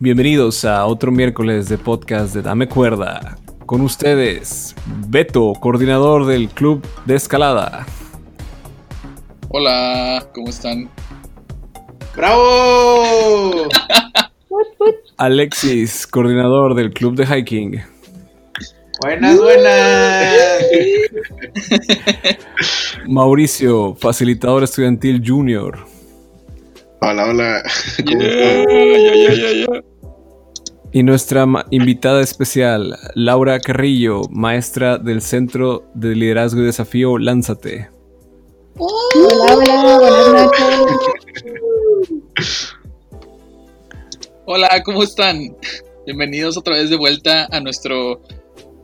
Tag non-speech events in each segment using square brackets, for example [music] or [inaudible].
Bienvenidos a otro miércoles de podcast de Dame Cuerda. Con ustedes, Beto, coordinador del Club de Escalada. Hola, ¿cómo están? ¡Bravo! [laughs] Alexis, coordinador del Club de Hiking. Buenas, buenas. [laughs] Mauricio, facilitador estudiantil junior. Hola, hola. [laughs] Y nuestra invitada especial, Laura Carrillo, maestra del Centro de Liderazgo y Desafío Lánzate. Hola, hola, buenas noches. Hola, ¿cómo están? Bienvenidos otra vez de vuelta a nuestro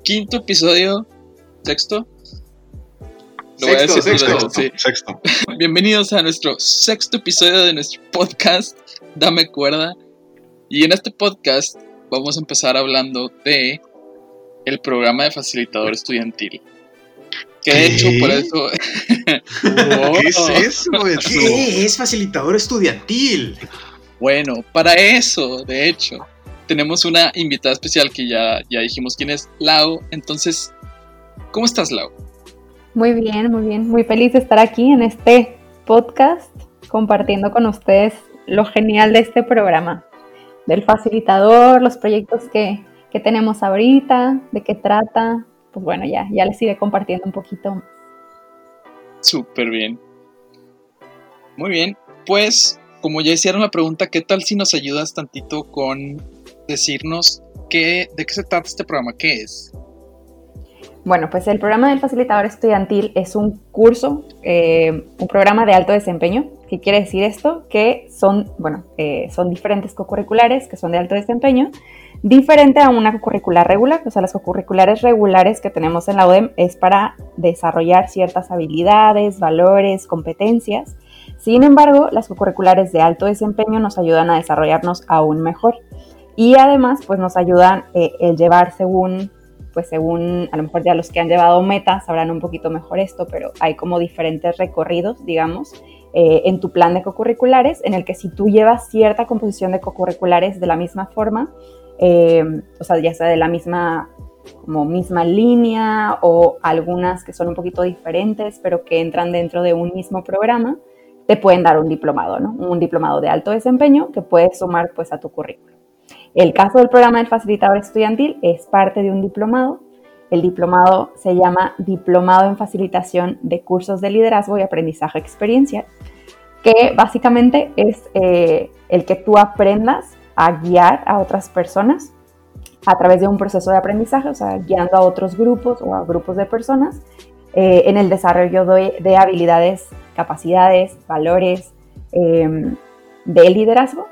quinto episodio, sexto. Lo voy a decir sexto, sexto. [laughs] Bienvenidos a nuestro sexto episodio de nuestro podcast, Dame Cuerda. Y en este podcast vamos a empezar hablando de el programa de facilitador estudiantil. Que de hecho, por eso. [laughs] ¿Qué es [laughs] eso? ¿Qué es facilitador estudiantil? Bueno, para eso, de hecho, tenemos una invitada especial que ya, ya dijimos quién es, Lau. Entonces, ¿cómo estás, Lau? Muy bien, muy bien. Muy feliz de estar aquí en este podcast compartiendo con ustedes lo genial de este programa, del facilitador, los proyectos que, que tenemos ahorita, de qué trata. Pues bueno, ya, ya les iré compartiendo un poquito. Súper bien. Muy bien, pues como ya hicieron la pregunta, ¿qué tal si nos ayudas tantito con decirnos qué, de qué se trata este programa? ¿Qué es? Bueno, pues el programa del facilitador estudiantil es un curso, eh, un programa de alto desempeño. ¿Qué quiere decir esto? Que son, bueno, eh, son diferentes cocurriculares que son de alto desempeño, diferente a una cocurricular regular. O sea, las cocurriculares regulares que tenemos en la UDEM es para desarrollar ciertas habilidades, valores, competencias. Sin embargo, las cocurriculares de alto desempeño nos ayudan a desarrollarnos aún mejor. Y además, pues nos ayudan eh, el llevar según pues según a lo mejor ya los que han llevado metas sabrán un poquito mejor esto, pero hay como diferentes recorridos, digamos, eh, en tu plan de cocurriculares, en el que si tú llevas cierta composición de cocurriculares de la misma forma, eh, o sea, ya sea de la misma como misma línea o algunas que son un poquito diferentes, pero que entran dentro de un mismo programa, te pueden dar un diplomado, ¿no? Un diplomado de alto desempeño que puedes sumar pues a tu currículum. El caso del programa del facilitador estudiantil es parte de un diplomado. El diplomado se llama Diplomado en Facilitación de Cursos de Liderazgo y Aprendizaje Experiencial, que básicamente es eh, el que tú aprendas a guiar a otras personas a través de un proceso de aprendizaje, o sea, guiando a otros grupos o a grupos de personas eh, en el desarrollo de, habilidades, capacidades, valores eh, de liderazgo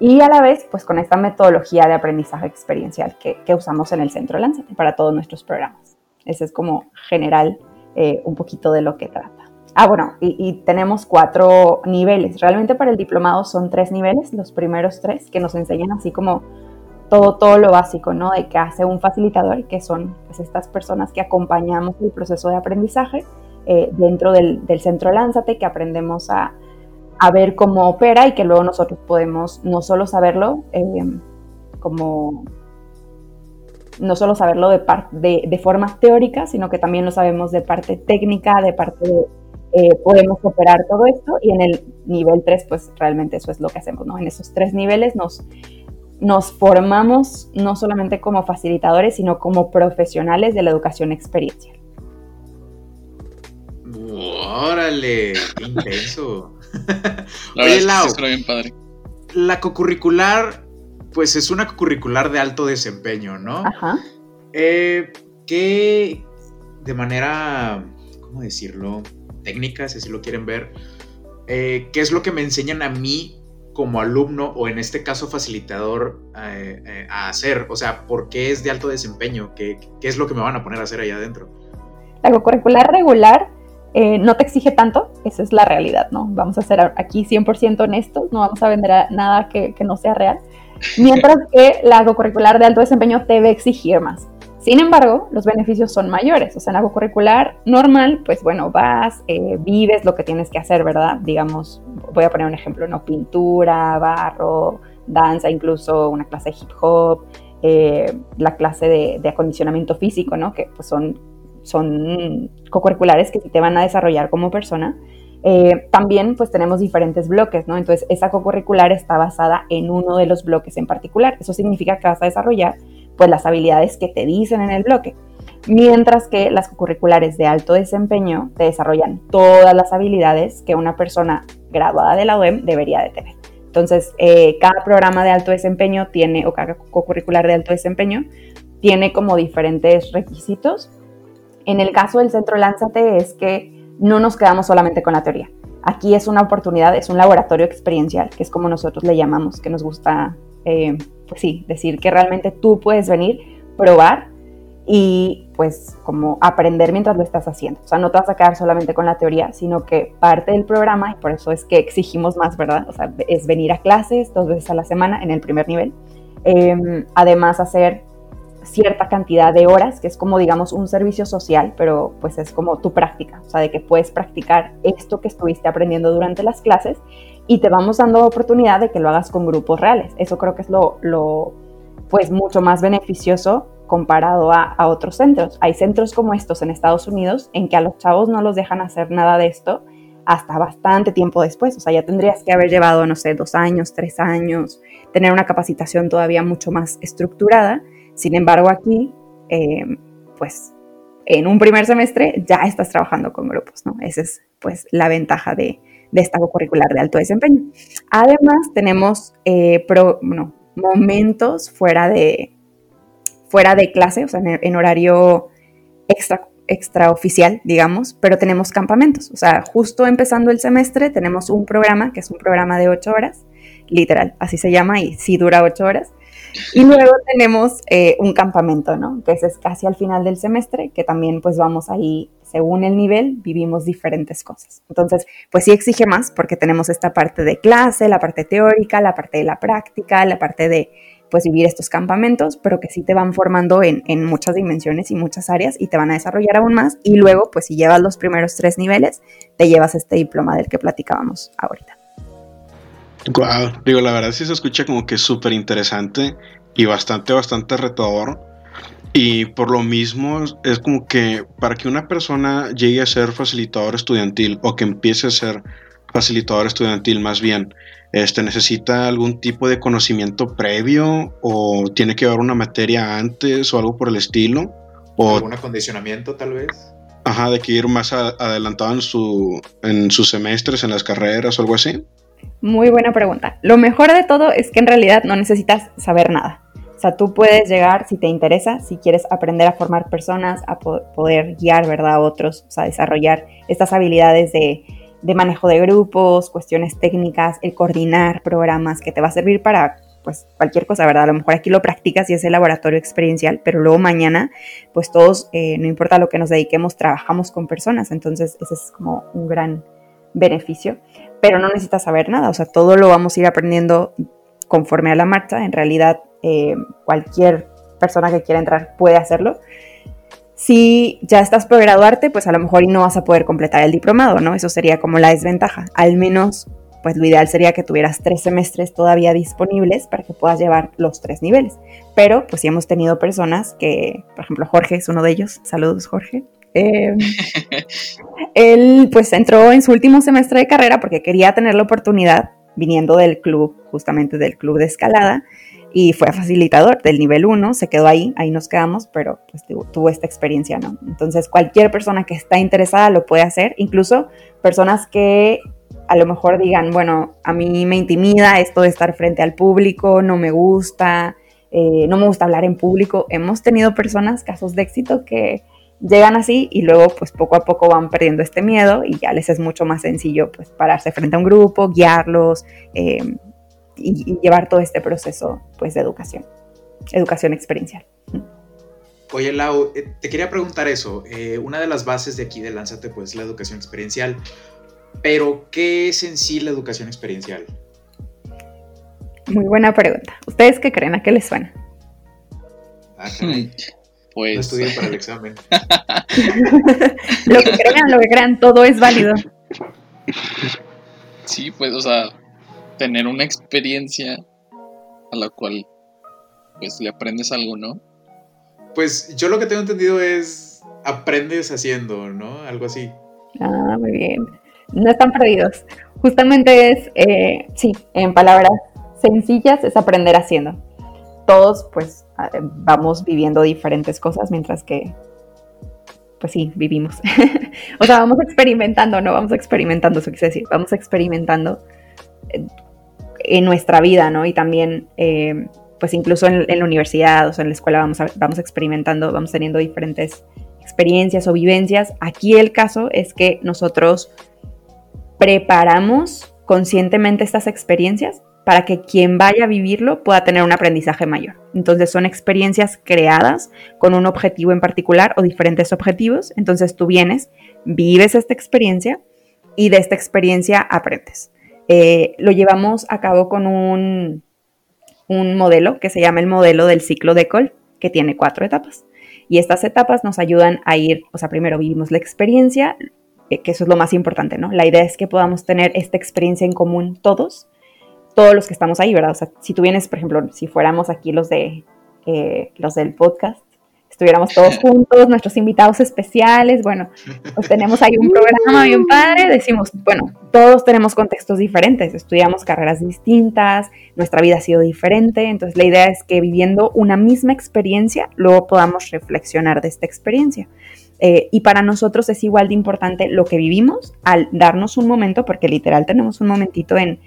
y a la vez, pues con esta metodología de aprendizaje experiencial que, usamos en el Centro Lánzate para todos nuestros programas. Ese es como general eh, un poquito de lo que trata. Ah, bueno, y, tenemos cuatro niveles. Realmente para el diplomado son tres niveles, los primeros tres, que nos enseñan así como todo, todo lo básico, ¿no? De qué hace un facilitador, que son pues, estas personas que acompañamos el proceso de aprendizaje eh, dentro del, del Centro Lánzate, que aprendemos a a ver cómo opera y que luego nosotros podemos no solo saberlo eh, como no solo saberlo de, de, de, forma teórica, sino que también lo sabemos de parte técnica, de parte eh, podemos operar todo esto y en el nivel 3 pues realmente eso es lo que hacemos, ¿no? En esos tres niveles nos, nos formamos no solamente como facilitadores, sino como profesionales de la educación experiencial. ¡Órale! ¡Qué intenso! [laughs] La Oye, Lau, bien padre. La cocurricular, pues es una cocurricular de alto desempeño, ¿no? Ajá. Eh, ¿Qué de manera, ¿cómo decirlo? Técnica, si así lo quieren ver, eh, ¿qué es lo que me enseñan a mí como alumno o en este caso facilitador eh, a hacer? O sea, ¿por qué es de alto desempeño? ¿Qué, ¿Qué, es lo que me van a poner a hacer allá adentro? La cocurricular regular eh, no te exige tanto, esa es la realidad, ¿no? Vamos a ser aquí 100% honestos, no vamos a vender nada que, no sea real, [laughs] mientras que la curricular de alto desempeño te debe exigir más. Sin embargo, los beneficios son mayores, o sea, en la curricular normal, pues bueno, vas, eh, vives lo que tienes que hacer, ¿verdad? Digamos, voy a poner un ejemplo, ¿no? Pintura, barro, danza, incluso una clase de hip hop, eh, la clase de, acondicionamiento físico, ¿no? Que pues son, son co-curriculares que te van a desarrollar como persona. Eh, también pues tenemos diferentes bloques, ¿no? Entonces esa co-curricular está basada en uno de los bloques en particular. Eso significa que vas a desarrollar pues las habilidades que te dicen en el bloque. Mientras que las curriculares de alto desempeño te desarrollan todas las habilidades que una persona graduada de la UEM debería de tener. Entonces, eh, cada programa de alto desempeño tiene, o cada curricular de alto desempeño, tiene como diferentes requisitos. En el caso del Centro Lánzate es que no nos quedamos solamente con la teoría. Aquí es una oportunidad, es un laboratorio experiencial, que es como nosotros le llamamos, que nos gusta, eh, pues sí, decir que realmente tú puedes venir, probar y pues como aprender mientras lo estás haciendo. O sea, no te vas a quedar solamente con la teoría, sino que parte del programa, y por eso es que exigimos más, ¿verdad? O sea, es venir a clases dos veces a la semana en el primer nivel. Em, además, hacer cierta cantidad de horas, que es como, digamos, un servicio social, pero pues es como tu práctica, o sea, de que puedes practicar esto que estuviste aprendiendo durante las clases y te vamos dando oportunidad de que lo hagas con grupos reales. Eso creo que es lo, lo pues, mucho más beneficioso comparado a, otros centros. Hay centros como estos en Estados Unidos en que a los chavos no los dejan hacer nada de esto hasta bastante tiempo después. O sea, ya tendrías que haber llevado, no sé, dos años, tres años, tener una capacitación todavía mucho más estructurada. Sin embargo, aquí, eh, pues, en un primer semestre ya estás trabajando con grupos, ¿no? Esa es, pues, la ventaja de, de esta curricular de alto desempeño. Además, tenemos eh, momentos fuera de, fuera de clase, o sea, en, horario extra, extraoficial, digamos, pero tenemos campamentos. O sea, justo empezando el semestre tenemos un programa, que es un programa de ocho horas, literal, así se llama y sí dura ocho horas. Y luego tenemos eh, un campamento, ¿no? Que es casi al final del semestre, que también pues vamos ahí, según el nivel, vivimos diferentes cosas. Entonces, pues sí exige más porque tenemos esta parte de clase, la parte teórica, la parte de la práctica, la parte de pues vivir estos campamentos, pero que sí te van formando en, muchas dimensiones y muchas áreas y te van a desarrollar aún más. Y luego, pues si llevas los primeros tres niveles, te llevas este diploma del que platicábamos ahorita. Wow, digo, la verdad sí se escucha como que súper interesante y bastante, bastante retador. Y por lo mismo es como que para que una persona llegue a ser facilitador estudiantil o que empiece a ser facilitador estudiantil más bien, este, necesita algún tipo de conocimiento previo o tiene que haber una materia antes o algo por el estilo. O, ¿Algún acondicionamiento tal vez? Ajá, de que ir más adelantado en, su, en sus semestres, en las carreras o algo así. Muy buena pregunta. Lo mejor de todo es que en realidad no necesitas saber nada. O sea, tú puedes llegar si te interesa, si quieres aprender a formar personas, a poder guiar, ¿verdad?, a otros, o sea, desarrollar estas habilidades de manejo de grupos, cuestiones técnicas, el coordinar programas que te va a servir para pues cualquier cosa, ¿verdad? A lo mejor aquí lo practicas y es el laboratorio experiencial, pero luego mañana, pues todos, eh, no importa lo que nos dediquemos, trabajamos con personas, entonces ese es como un gran beneficio, pero no necesitas saber nada, o sea, todo lo vamos a ir aprendiendo conforme a la marcha, en realidad eh, cualquier persona que quiera entrar puede hacerlo, si ya estás por graduarte, pues a lo mejor no vas a poder completar el diplomado, ¿no? Eso sería como la desventaja. Al menos, pues lo ideal sería que tuvieras tres semestres todavía disponibles para que puedas llevar los tres niveles. Pero, pues sí hemos tenido personas que, por ejemplo, Jorge es uno de ellos. Saludos, Jorge. Em, [laughs] él, pues entró en su último semestre de carrera porque quería tener la oportunidad, viniendo del club, justamente del club de escalada, y fue facilitador del nivel 1, se quedó ahí, ahí nos quedamos, pero pues tuvo esta experiencia, ¿no? Entonces cualquier persona que está interesada lo puede hacer, incluso personas que a lo mejor digan, bueno, a mí me intimida esto de estar frente al público, no me gusta, eh, no me gusta hablar en público. Hemos tenido personas, casos de éxito que llegan así y luego pues poco a poco van perdiendo este miedo y ya les es mucho más sencillo pues pararse frente a un grupo, guiarlos, eh, y, llevar todo este proceso pues, de educación, educación experiencial. Oye, Lau, eh, te quería preguntar eso. Eh, una de las bases de aquí de Lánzate, pues, es la educación experiencial. Pero, ¿qué es en sí la educación experiencial? Muy buena pregunta. ¿Ustedes qué creen? ¿A qué les suena? Ah, [laughs] pues... No para el examen. [laughs] [laughs] lo que crean, lo que crean, todo es válido. Sí, pues, o sea, tener una experiencia a la cual pues le aprendes algo, ¿no? Pues yo lo que tengo entendido es aprendes haciendo, ¿no? Algo así. Ah, muy bien. No están perdidos. Justamente es, eh, sí, en palabras sencillas, es aprender haciendo. Todos, pues, vamos viviendo diferentes cosas mientras que, pues sí, vivimos. [laughs] o sea, vamos experimentando, no vamos experimentando, eso quise decir, vamos experimentando eh, en nuestra vida, ¿no? Y también, eh, pues incluso en, la universidad, o en la escuela vamos, vamos experimentando, vamos teniendo diferentes experiencias o vivencias. Aquí el caso es que nosotros preparamos conscientemente estas experiencias para que quien vaya a vivirlo pueda tener un aprendizaje mayor. Entonces son experiencias creadas con un objetivo en particular o diferentes objetivos. Entonces tú vienes, vives esta experiencia y de esta experiencia aprendes. Eh, lo llevamos a cabo con un, un modelo que se llama el modelo del ciclo de Cole, que tiene cuatro etapas. Y estas etapas nos ayudan a ir, o sea, primero vivimos la experiencia, eh, que eso es lo más importante, ¿no? La idea es que podamos tener esta experiencia en común todos, todos los que estamos ahí, ¿verdad? O sea, si tú vienes, por ejemplo, si fuéramos aquí los de eh, los del podcast, estuviéramos todos [laughs] juntos, nuestros invitados especiales, bueno, pues tenemos ahí un programa bien padre, decimos, bueno, todos tenemos contextos diferentes, estudiamos carreras distintas, nuestra vida ha sido diferente, entonces la idea es que viviendo una misma experiencia, luego podamos reflexionar de esta experiencia. Eh, y para nosotros es igual de importante lo que vivimos al darnos un momento, porque literal tenemos un momentito en,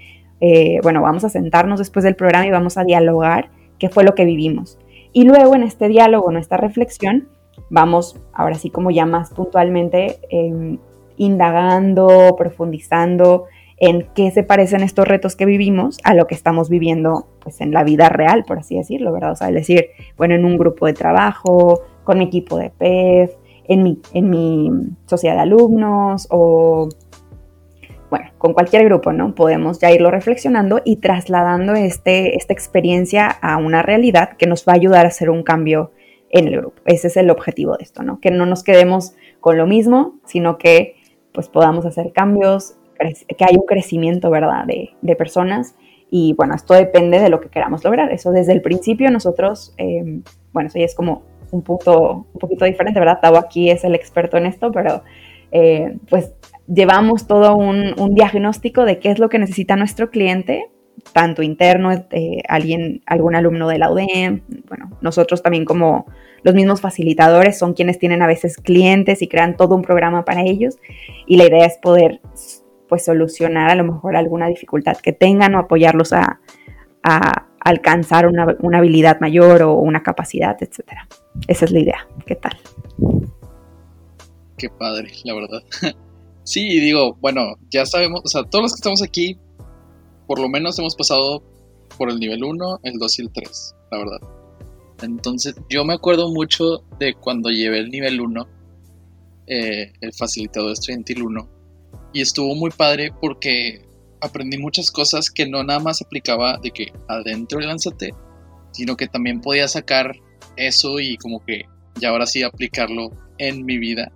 eh, bueno, vamos a sentarnos después del programa y vamos a dialogar qué fue lo que vivimos. Y luego en este diálogo, en esta reflexión, vamos ahora sí como ya más puntualmente em, indagando, profundizando en qué se parecen estos retos que vivimos a lo que estamos viviendo pues en la vida real, por así decirlo, ¿verdad? O sea, es decir, bueno, en un grupo de trabajo, con mi equipo de PEF, en mi, en mi sociedad de alumnos o, bueno, con cualquier grupo, ¿no? Podemos ya irlo reflexionando y trasladando este, esta experiencia a una realidad que nos va a ayudar a hacer un cambio en el grupo. Ese es el objetivo de esto, ¿no? Que no nos quedemos con lo mismo, sino que pues podamos hacer cambios, que haya un crecimiento, ¿verdad?, de, de personas. Y bueno, esto depende de lo que queramos lograr. Eso desde el principio nosotros, eh, bueno, eso ya es como un punto un poquito diferente, ¿verdad? Tavo aquí es el experto en esto, pero eh, pues llevamos todo un, diagnóstico de qué es lo que necesita nuestro cliente, tanto interno, eh, alguien, algún alumno de la UDEM, bueno, nosotros también como los mismos facilitadores son quienes tienen a veces clientes y crean todo un programa para ellos y la idea es poder pues solucionar a lo mejor alguna dificultad que tengan o apoyarlos a, alcanzar una, una, habilidad mayor o una capacidad, etcétera. Esa es la idea. ¿Qué tal? Qué padre, la verdad. [laughs] sí, digo, bueno, ya sabemos, o sea, todos los que estamos aquí, por lo menos hemos pasado por el nivel 1, el 2 y el 3, la verdad. Entonces, yo me acuerdo mucho de cuando llevé el nivel 1, eh, el facilitador estudiantil 1, y estuvo muy padre porque aprendí muchas cosas que no nada más aplicaba de que adentro de Lánzate, sino que también podía sacar eso y como que ya ahora sí aplicarlo en mi vida.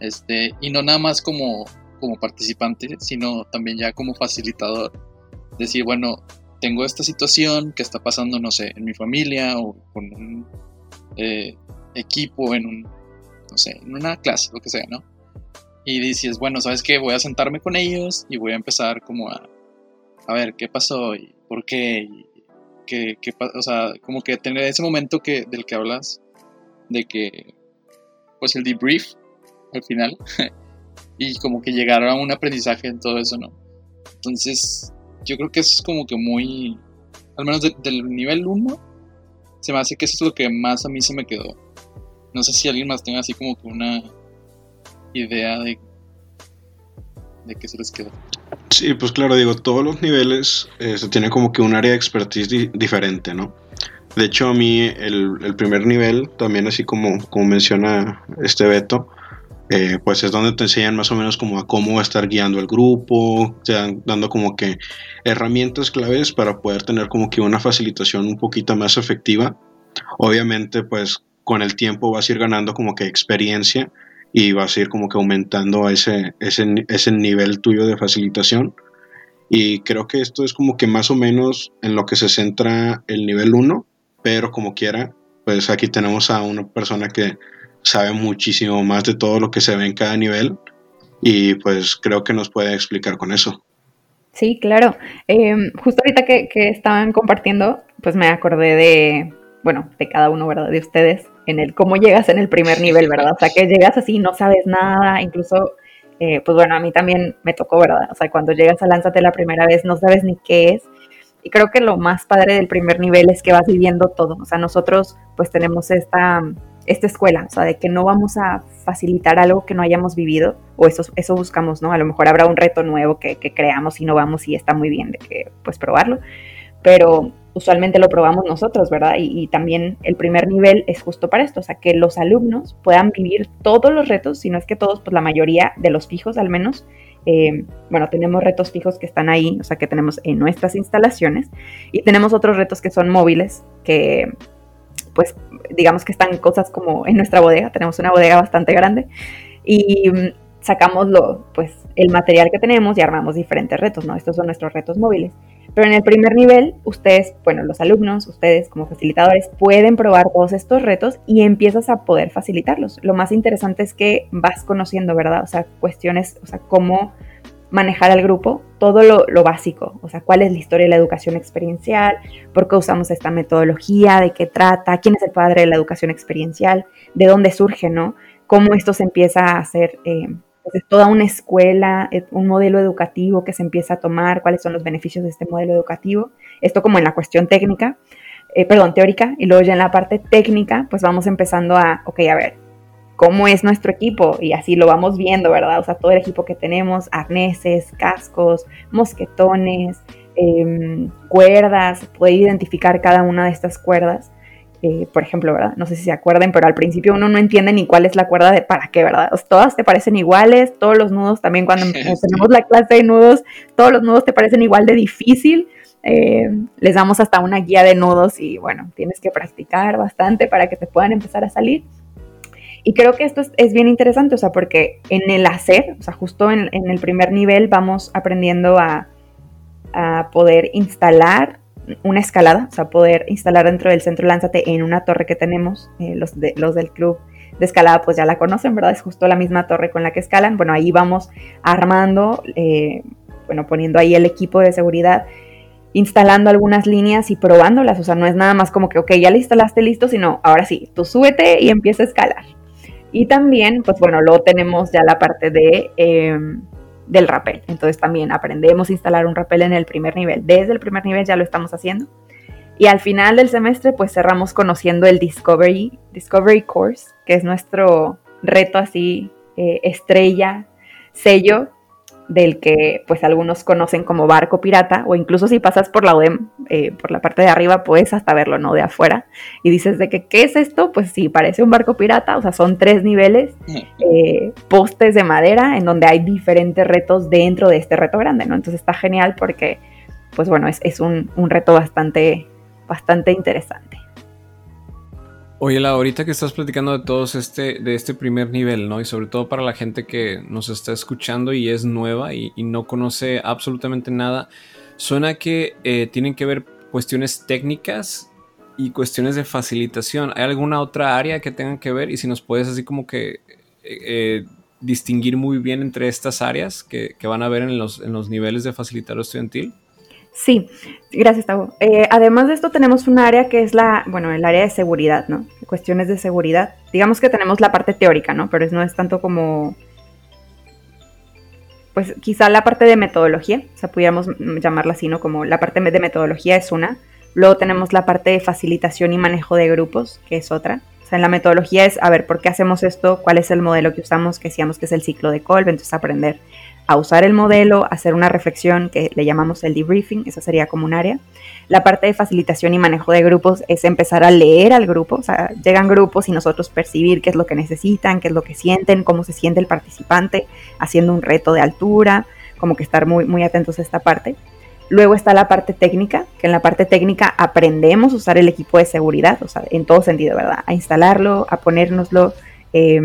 Este, y no nada más como, como participante, sino también ya como facilitador. Decir, bueno, tengo esta situación que está pasando, no sé, en mi familia o con un eh, equipo, en un, no sé, en una clase, lo que sea, ¿no? Y dices, bueno, ¿sabes qué? Voy a sentarme con ellos y voy a empezar como a, a ver qué pasó y por qué y que, o sea, como que tener ese momento que, del que hablas, de que, pues el debrief al final, [laughs] y como que llegar a un aprendizaje en todo eso, ¿no? Entonces, yo creo que eso es como que muy, al menos del nivel 1, se me hace que eso es lo que más a mí se me quedó. No sé si alguien más tenga así como que una idea de, de qué se les quedó. Sí, pues claro, digo, todos los niveles eh, se tiene como que un área de expertise diferente, ¿no? De hecho, a mí el, primer nivel, también así como, como menciona este Beto, eh, pues es donde te enseñan más o menos como a cómo estar guiando el grupo, te dan dando como que herramientas claves para poder tener como que una facilitación un poquito más efectiva. Obviamente, pues con el tiempo vas a ir ganando como que experiencia y vas a ir como que aumentando ese, ese, ese nivel tuyo de facilitación. Y creo que esto es como que más o menos en lo que se centra el nivel 1, pero como quiera, pues aquí tenemos a una persona que sabe muchísimo más de todo lo que se ve en cada nivel y pues creo que nos puede explicar con eso. Sí, claro. Em, justo ahorita que, que, estaban compartiendo, pues me acordé de, bueno, de cada uno, ¿verdad? De ustedes, en el cómo llegas en el primer nivel, ¿verdad? O sea, que llegas así, no sabes nada, incluso, eh, pues bueno, a mí también me tocó, ¿verdad? O sea, cuando llegas a Lánzate la primera vez, no sabes ni qué es. Y creo que lo más padre del primer nivel es que vas viviendo todo. O sea, nosotros pues tenemos esta esta escuela, o sea, de que no vamos a facilitar algo que no hayamos vivido, o eso, eso buscamos, ¿no? A lo mejor habrá un reto nuevo que, creamos y no vamos y está muy bien de que, pues, probarlo, pero usualmente lo probamos nosotros, ¿verdad? Y, también el primer nivel es justo para esto, o sea, que los alumnos puedan vivir todos los retos, si no es que todos, pues la mayoría de los fijos al menos, eh, bueno, tenemos retos fijos que están ahí, o sea, que tenemos en nuestras instalaciones, y tenemos otros retos que son móviles, que pues digamos que están cosas como en nuestra bodega, tenemos una bodega bastante grande y mm, sacamos lo, pues, el material que tenemos y armamos diferentes retos, ¿no? Estos son nuestros retos móviles. Pero en el primer nivel, ustedes, bueno, los alumnos, ustedes como facilitadores, pueden probar todos estos retos y empiezas a poder facilitarlos. Lo más interesante es que vas conociendo, ¿verdad? O sea, cuestiones, o sea, cómo manejar al grupo todo lo, básico, o sea, cuál es la historia de la educación experiencial, por qué usamos esta metodología, de qué trata, quién es el padre de la educación experiencial, de dónde surge, ¿no? Cómo esto se empieza a hacer, eh, pues, toda una escuela, un modelo educativo que se empieza a tomar, cuáles son los beneficios de este modelo educativo, esto como en la cuestión técnica, eh, perdón, teórica, y luego ya en la parte técnica, pues vamos empezando a, ok, a ver, cómo es nuestro equipo y así lo vamos viendo, ¿verdad? O sea, todo el equipo que tenemos, arneses, cascos, mosquetones, em, cuerdas, poder identificar cada una de estas cuerdas. Eh, por ejemplo, ¿verdad? No sé si se acuerden, pero al principio uno no entiende ni cuál es la cuerda de para qué, ¿verdad? todas te parecen iguales, todos los nudos también [laughs] cuando tenemos la clase de nudos, todos los nudos te parecen igual de difícil. Eh, les damos hasta una guía de nudos y bueno, tienes que practicar bastante para que te puedan empezar a salir. Y creo que esto es, bien interesante, o sea, porque en el hacer, o sea, justo en, el primer nivel vamos aprendiendo a, poder instalar una escalada, o sea, poder instalar dentro del centro Lánzate en una torre que tenemos, eh, los, de, los del club de escalada pues ya la conocen, ¿verdad? Es justo la misma torre con la que escalan. Bueno, ahí vamos armando, eh, bueno, poniendo ahí el equipo de seguridad, instalando algunas líneas y probándolas. O sea, no es nada más como que, ok, ya le instalaste listo, sino ahora sí, tú súbete y empieza a escalar. Y también, pues bueno, luego tenemos ya la parte de, em, del rappel. Entonces también aprendemos a instalar un rappel en el primer nivel. Desde el primer nivel ya lo estamos haciendo. Y al final del semestre, pues cerramos conociendo el Discovery, Discovery Course, que es nuestro reto así, eh, estrella, sello, del que pues algunos conocen como barco pirata o incluso si pasas por la UDEM, eh, por la parte de arriba, puedes hasta verlo, ¿no? De afuera. Y dices de que, ¿qué es esto? Pues sí, parece un barco pirata, o sea, son tres niveles, eh, postes de madera en donde hay diferentes retos dentro de este reto grande, ¿no? Entonces está genial porque, pues bueno, es, es un, un reto bastante, bastante interesante. Oye, la ahorita que estás platicando de todos este, de este primer nivel, ¿no? Y sobre todo para la gente que nos está escuchando y es nueva y, no conoce absolutamente nada, suena que eh, tienen que ver cuestiones técnicas y cuestiones de facilitación. ¿Hay alguna otra área que tengan que ver? Y si nos puedes así como que eh, eh, distinguir muy bien entre estas áreas que, van a ver en los, en los niveles de facilitador estudiantil. Sí, gracias, Tavo. Eh, además de esto, tenemos un área que es la, bueno, el área de seguridad, ¿no? Cuestiones de seguridad. Digamos que tenemos la parte teórica, ¿no? Pero no es tanto como, pues quizá la parte de metodología, o sea, pudiéramos llamarla así, ¿no? Como la parte de metodología es una. Luego tenemos la parte de facilitación y manejo de grupos, que es otra. O sea, en la metodología es, a ver, ¿por qué hacemos esto? ¿Cuál es el modelo que usamos? Que decíamos que es el ciclo de Kolb, entonces aprender a usar el modelo, hacer una reflexión que le llamamos el debriefing, esa sería como un área. La parte de facilitación y manejo de grupos es empezar a leer al grupo, o sea, llegan grupos y nosotros percibir qué es lo que necesitan, qué es lo que sienten, cómo se siente el participante, haciendo un reto de altura, como que estar muy, muy atentos a esta parte. Luego está la parte técnica, que en la parte técnica aprendemos a usar el equipo de seguridad, o sea, en todo sentido, ¿verdad? A instalarlo, a ponérnoslo, eh,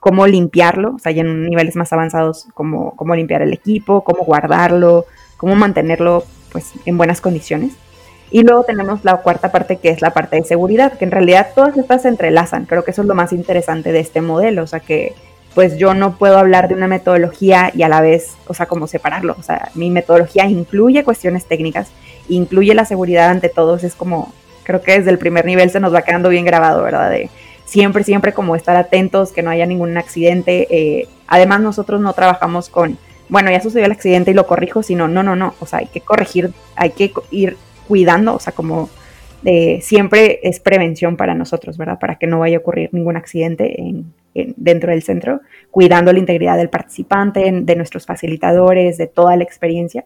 cómo limpiarlo, o sea, ya en niveles más avanzados, cómo, cómo limpiar el equipo, cómo guardarlo, cómo mantenerlo pues en buenas condiciones. Y luego tenemos la cuarta parte que es la parte de seguridad, que en realidad todas estas se entrelazan. Creo que eso es lo más interesante de este modelo, o sea que pues yo no puedo hablar de una metodología y a la vez, o sea, como separarlo. O sea, mi metodología incluye cuestiones técnicas, incluye la seguridad ante todos, es como, creo que desde el primer nivel se nos va quedando bien grabado, ¿verdad? De siempre, siempre como estar atentos, que no haya ningún accidente. Eh, además, nosotros no trabajamos con, bueno, ya sucedió el accidente y lo corrijo, sino, no, no, no, o sea, hay que corregir, hay que ir cuidando, o sea, como de, siempre es prevención para nosotros, ¿verdad? Para que no vaya a ocurrir ningún accidente en, dentro del centro, cuidando la integridad del participante, de nuestros facilitadores, de toda la experiencia.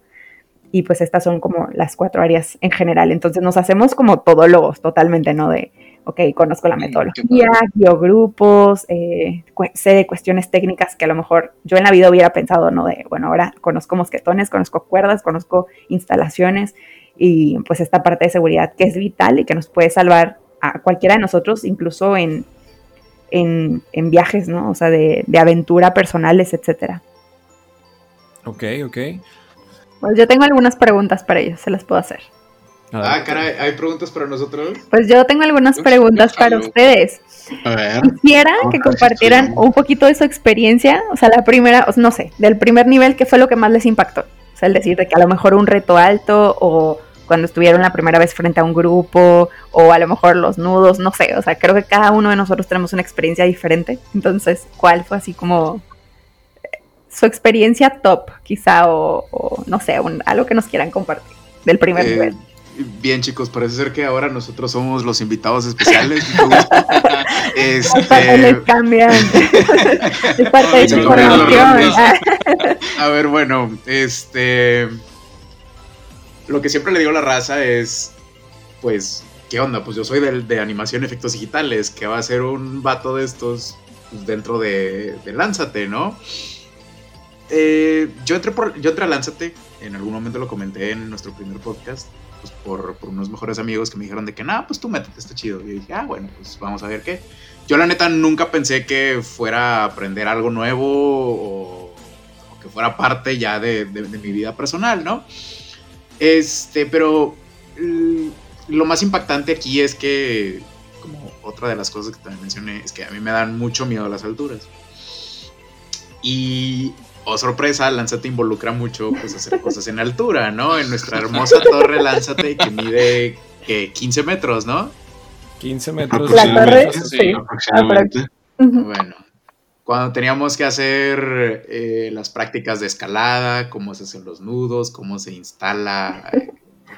Y pues estas son como las cuatro áreas en general. Entonces nos hacemos como todólogos totalmente, ¿no? De, ok, conozco la metodología, guío grupos, eh, sé de cuestiones técnicas que a lo mejor yo en la vida hubiera pensado, ¿no? De, bueno, ahora conozco mosquetones, conozco cuerdas, conozco instalaciones y pues esta parte de seguridad que es vital y que nos puede salvar a cualquiera de nosotros, incluso en, en, viajes, ¿no? O sea, de, aventura personales, etcétera. Ok, ok. Pues yo tengo algunas preguntas para ellos, se las puedo hacer. Ah, caray, ¿hay preguntas para nosotros? Pues yo tengo algunas preguntas para ustedes. A ver. Quisiera que compartieran un poquito de su experiencia, o sea, la primera, no sé, del primer nivel, ¿qué fue lo que más les impactó? O sea, el decir de que a lo mejor un reto alto o cuando estuvieron la primera vez frente a un grupo o a lo mejor los nudos, no sé, o sea, creo que cada uno de nosotros tenemos una experiencia diferente. Entonces, ¿cuál fue así como su experiencia top, quizá, o, no sé, algo que nos quieran compartir del primer eh, nivel? Bien, chicos, parece ser que ahora nosotros somos los invitados especiales. [laughs] este... les cambian. [laughs] es parte de su formación. [laughs] A ver, bueno, este lo que siempre le digo a la raza es, pues, ¿qué onda? Pues yo soy de, de animación efectos digitales, que va a ser un vato de estos pues, dentro de, de Lánzate, ¿no? Eh, yo, entré por, yo entré a Lánzate, en algún momento lo comenté en nuestro primer podcast, pues por, por unos mejores amigos que me dijeron de que, nada, pues tú métete, está chido. Y dije, ah, bueno, pues vamos a ver qué. Yo la neta nunca pensé que fuera aprender algo nuevo o, que fuera parte ya de, de, de mi vida personal, ¿no? Este, pero lo más impactante aquí es que, como otra de las cosas que también mencioné, es que a mí me dan mucho miedo las alturas. Y, oh sorpresa, Lánzate involucra mucho pues hacer cosas en altura, ¿no? En nuestra hermosa torre Lánzate que mide que 15 metros, ¿no? 15 metros. La torre, sí, aproximadamente. Bueno, cuando teníamos que hacer eh, las prácticas de escalada, cómo se hacen los nudos, cómo se instala eh,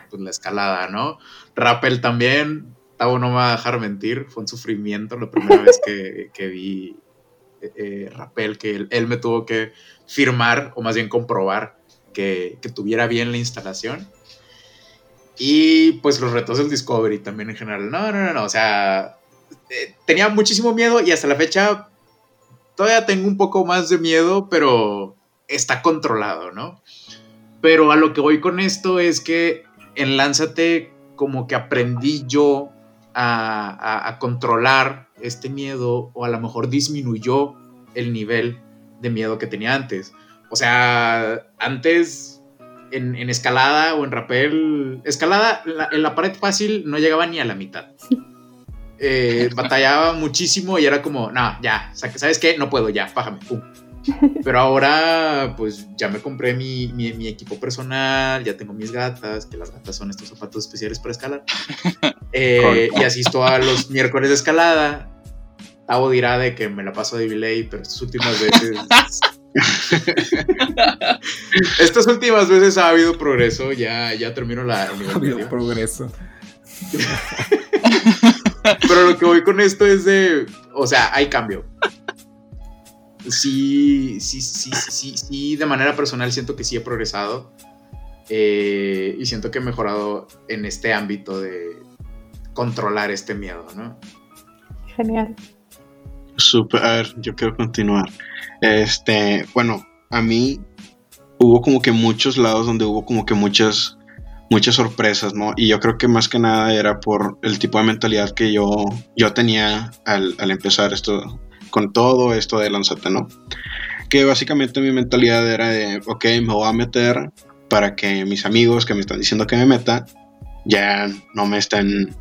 pues, la escalada, ¿no? Rappel también, Tavo no me va a dejar mentir, fue un sufrimiento la primera vez que, vi eh, Rappel, que él, me tuvo que firmar, o más bien comprobar, que, que tuviera bien la instalación. Y pues los retos del Discovery también en general. No, no, no, no. O sea, tenía muchísimo miedo y hasta la fecha todavía tengo un poco más de miedo, pero está controlado, ¿no? Pero a lo que voy con esto es que en Lánzate como que aprendí yo a, controlar este miedo o a lo mejor disminuyó el nivel de miedo que tenía antes. O sea, antes en, escalada o en rappel, escalada en la pared fácil no llegaba ni a la mitad. Eh, batallaba muchísimo y era como, no, ya, ¿sabes qué? No puedo, ya, bájame, pum. Pero ahora, pues ya me compré mi, mi, equipo personal, ya tengo mis gatas, que las gatas son estos zapatos especiales para escalar. [laughs] Eh, y asisto a los miércoles de escalada. Tavo dirá de que me la paso de delay, pero estas últimas veces. [laughs] estas últimas veces ha habido progreso, ya, ya termino la Ha habido progreso. [laughs] Pero lo que voy con esto es de, o sea, hay cambio. Sí, sí, sí, sí, sí, de manera personal siento que sí he progresado. Eh, y siento que he mejorado en este ámbito de controlar este miedo, ¿no? Genial. Super, yo quiero continuar. Este, bueno, a mí hubo como que muchos lados donde hubo como que muchas muchas sorpresas, ¿no? Y yo creo que más que nada era por el tipo de mentalidad que yo, yo tenía al, empezar esto, con todo esto de Lanzate, ¿no? Que básicamente mi mentalidad era de, ok, me voy a meter para que mis amigos que me están diciendo que me meta ya no me estén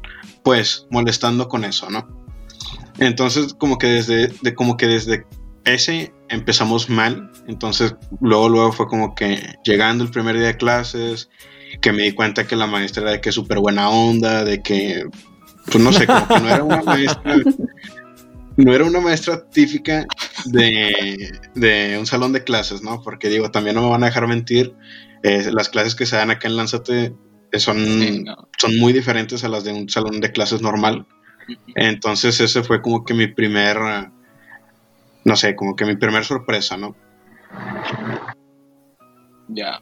pues molestando con eso, ¿no? Entonces como que desde, de, como que desde ese empezamos mal, entonces luego luego fue como que llegando el primer día de clases, que me di cuenta que la maestra era de que súper buena onda, de que, pues no sé, como que no era una maestra, [laughs] no era una maestra típica de, un salón de clases, ¿no? Porque digo, también no me van a dejar mentir, eh, las clases que se dan acá en Lánzate son, son muy diferentes a las de un salón de clases normal. Entonces ese fue como que mi primer, no sé, como que mi primer sorpresa, ¿no? Ya.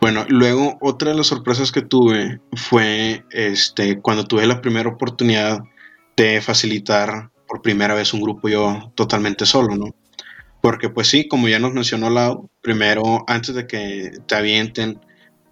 Bueno, luego otra de las sorpresas que tuve fue este cuando tuve la primera oportunidad de facilitar por primera vez un grupo yo totalmente solo, ¿no? Porque pues sí, como ya nos mencionó Lau, primero antes de que te avienten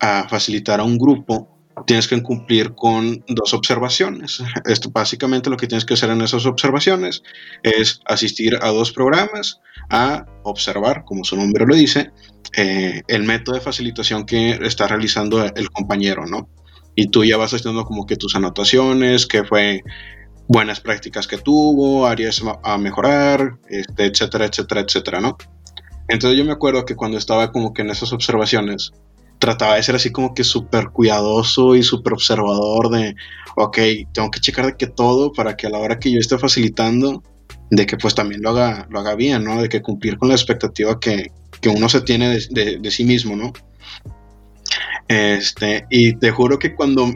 a facilitar a un grupo, tienes que cumplir con dos observaciones. [laughs] Esto básicamente lo que tienes que hacer en esas observaciones es asistir a dos programas, a observar, como su nombre lo dice, eh, el método de facilitación que está realizando el compañero, ¿no? Y tú ya vas haciendo como que tus anotaciones, que fue buenas prácticas que tuvo, áreas a mejorar, este, etcétera, etcétera, etcétera, ¿no? Entonces yo me acuerdo que cuando estaba como que en esas observaciones, trataba de ser así como que súper cuidadoso y súper observador de, ok, tengo que checar de que todo para que a la hora que yo esté facilitando, de que pues también lo haga, lo haga bien, ¿no? De que cumplir con la expectativa que, que uno se tiene de, de, sí mismo, ¿no? Este, y te juro que cuando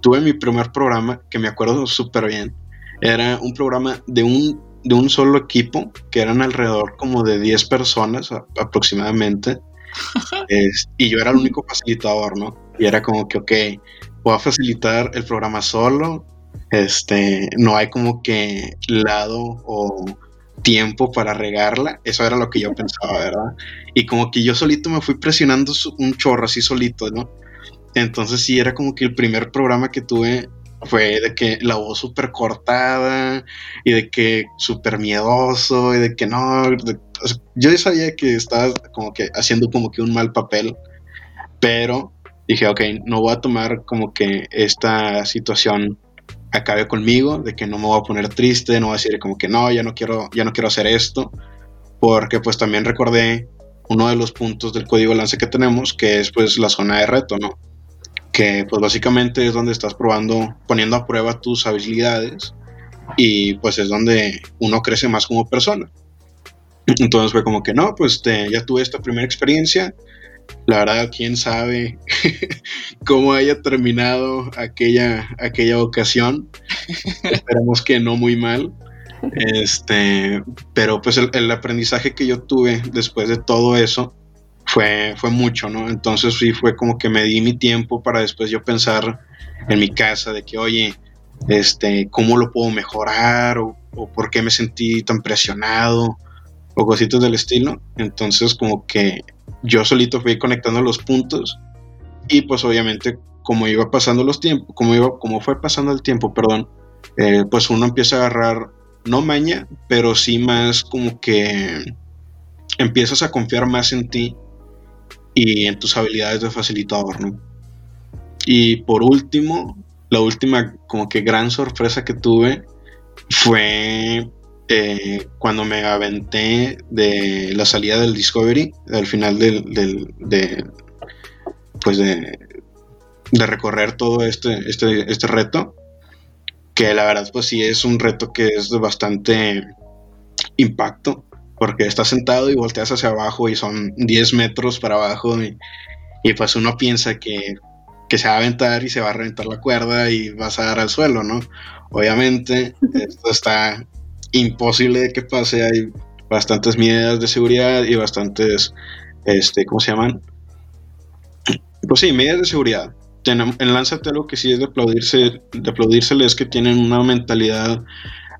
tuve mi primer programa, que me acuerdo súper bien, era un programa de un, de un solo equipo, que eran alrededor como de 10 personas aproximadamente, [laughs] y yo era el único facilitador, ¿no? Y era como que, ok, voy a facilitar el programa solo, este, no hay como que lado o tiempo para regarla, eso era lo que yo pensaba, ¿verdad? Y como que yo solito me fui presionando un chorro así solito, ¿no? Entonces sí, era como que el primer programa que tuve fue de que la voz súper cortada y de que súper miedoso y de que no, yo sabía que estaba como que haciendo como que un mal papel, pero dije, ok, no voy a tomar como que esta situación acabe conmigo, de que no me voy a poner triste, no voy a decir como que no, ya no quiero, ya no quiero hacer esto, porque pues también recordé uno de los puntos del código de lance que tenemos, que es pues la zona de reto, ¿no? Que pues básicamente es donde estás probando, poniendo a prueba tus habilidades y pues es donde uno crece más como persona. Entonces fue como que no, pues ya tuve esta primera experiencia, la verdad, quién sabe [laughs] cómo haya terminado aquella, aquella ocasión. Esperemos que no muy mal. Este, pero pues el, aprendizaje que yo tuve después de todo eso fue, fue mucho, ¿no? Entonces sí fue como que me di mi tiempo para después yo pensar en mi casa de que, oye, este, ¿cómo lo puedo mejorar? O, o por qué me sentí tan presionado o cositas del estilo. Entonces como que yo solito fui conectando los puntos y pues obviamente como iba pasando los tiempos, como, iba, como fue pasando el tiempo, perdón, eh, pues uno empieza a agarrar, no maña, pero sí más como que empiezas a confiar más en ti y en tus habilidades de facilitador, ¿no? Y por último, la última como que gran sorpresa que tuve fue eh, cuando me aventé de la salida del Discovery, al final del, de, pues de, recorrer todo este, este, este reto, que la verdad pues sí es un reto que es de bastante impacto, porque estás sentado y volteas hacia abajo y son 10 metros para abajo y, y pues uno piensa que, que, se va a aventar y se va a reventar la cuerda y vas a dar al suelo, ¿no? Obviamente esto está imposible de que pase. Hay bastantes medidas de seguridad y bastantes, este, ¿cómo se llaman? Pues sí, medidas de seguridad. En Lánzate lo que sí es de aplaudirse, de aplaudírsele es que tienen una mentalidad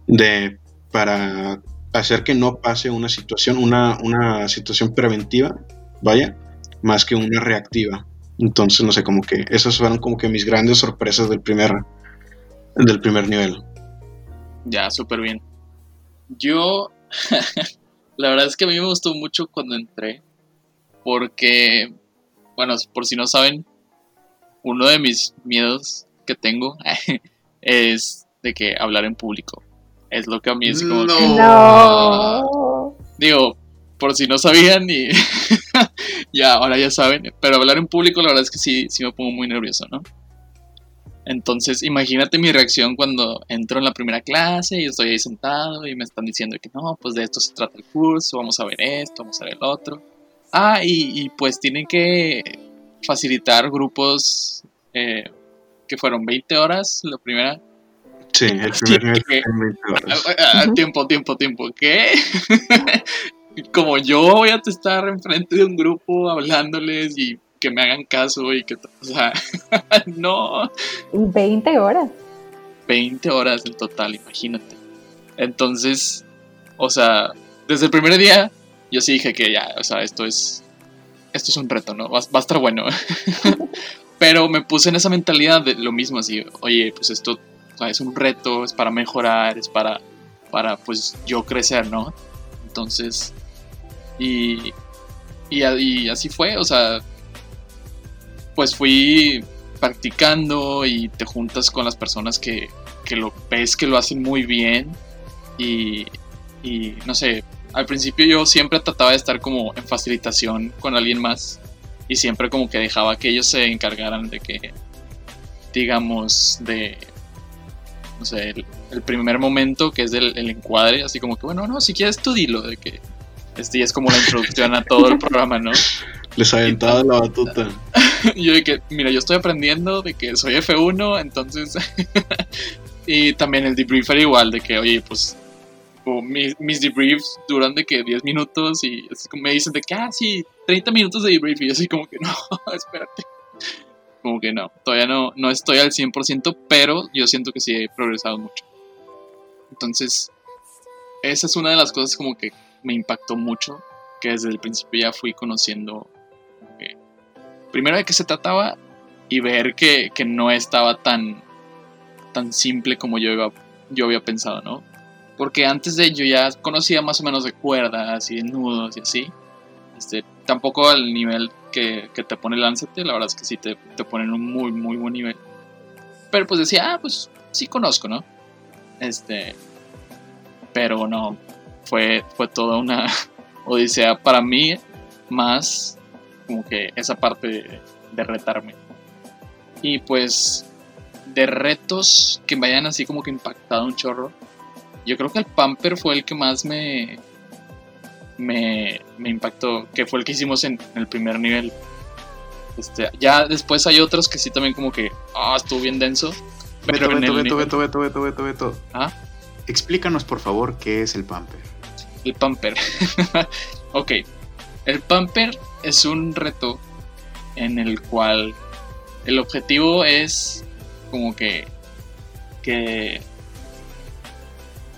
de para hacer que no pase una situación, una, una situación preventiva, vaya, más que una reactiva. Entonces, no sé, como que esas fueron como que mis grandes sorpresas del primer, del primer nivel. Ya, súper bien. Yo, [laughs] la verdad es que a mí me gustó mucho cuando entré, porque, bueno, por si no saben, uno de mis miedos que tengo [laughs] es de que hablar en público. Es lo que a mí es como... No. que- No. digo, por si no sabían y [laughs] ya, ahora ya saben, pero hablar en público la verdad es que sí, sí me pongo muy nervioso, ¿no? Entonces, imagínate mi reacción cuando entro en la primera clase y estoy ahí sentado y me están diciendo que no, pues de esto se trata el curso, vamos a ver esto, vamos a ver el otro. Ah, y, y pues tienen que facilitar grupos eh, que fueron 20 horas, la primera. Sí, el primer en 20 horas. Ah, ah, ah, tiempo, tiempo, tiempo. ¿Qué? [laughs] Como yo voy a estar enfrente de un grupo hablándoles y que me hagan caso y que, o sea, [laughs] no, 20 horas. 20 horas en total, imagínate. Entonces, o sea, desde el primer día yo sí dije que ya, o sea, esto es, esto es un reto, ¿no? Va, va a estar bueno. [laughs] Pero me puse en esa mentalidad de lo mismo, así, oye, pues esto es un reto, es para mejorar, es para, para pues yo crecer, ¿no? Entonces, y, y, y así fue, o sea, pues fui practicando y te juntas con las personas que, que lo ves que lo hacen muy bien y, y no sé, al principio yo siempre trataba de estar como en facilitación con alguien más y siempre como que dejaba que ellos se encargaran de que, digamos, de, no sé, el, el primer momento que es el, el encuadre, así como que, bueno, no, si quieres tú dilo, de que este ya es como la introducción a todo el programa, ¿no? Les aventaba la batuta. [laughs] Yo de que, mira, yo estoy aprendiendo de que soy F1, entonces... [laughs] y también el debrief era igual, de que, oye, pues... mis, mis debriefs duran de que 10 minutos y me dicen de que, ah, sí, 30 minutos de debrief y yo así como que, no, [laughs] espérate. Como que no, todavía no, no estoy al 100%, pero yo siento que sí he progresado mucho. Entonces, esa es una de las cosas como que me impactó mucho, que desde el principio ya fui conociendo primero de qué se trataba y ver que, que no estaba tan, tan simple como yo, iba, yo había pensado, ¿no? Porque antes de ello ya conocía más o menos de cuerdas y de nudos y así. Este, tampoco al nivel que, que te pone Lánzate, la verdad es que sí te, te ponen un muy, muy buen nivel. Pero pues decía, ah, pues sí conozco, ¿no? Este, pero no, fue, fue toda una [laughs] odisea para mí, más como que esa parte de, de retarme. Y pues de retos que me hayan así como que impactado un chorro. Yo creo que el Pamper fue el que más me, me, me impactó, que fue el que hicimos en, en el primer nivel. Este, ya después hay otros que sí también como que, ah, estuvo bien denso. Beto, Beto, Beto, Beto, Beto, Beto, Beto, Beto. ¿Ah? Explícanos, por favor, qué es el pamper. El Pamper. [laughs] ok. El Pamper es un reto en el cual el objetivo es como que. que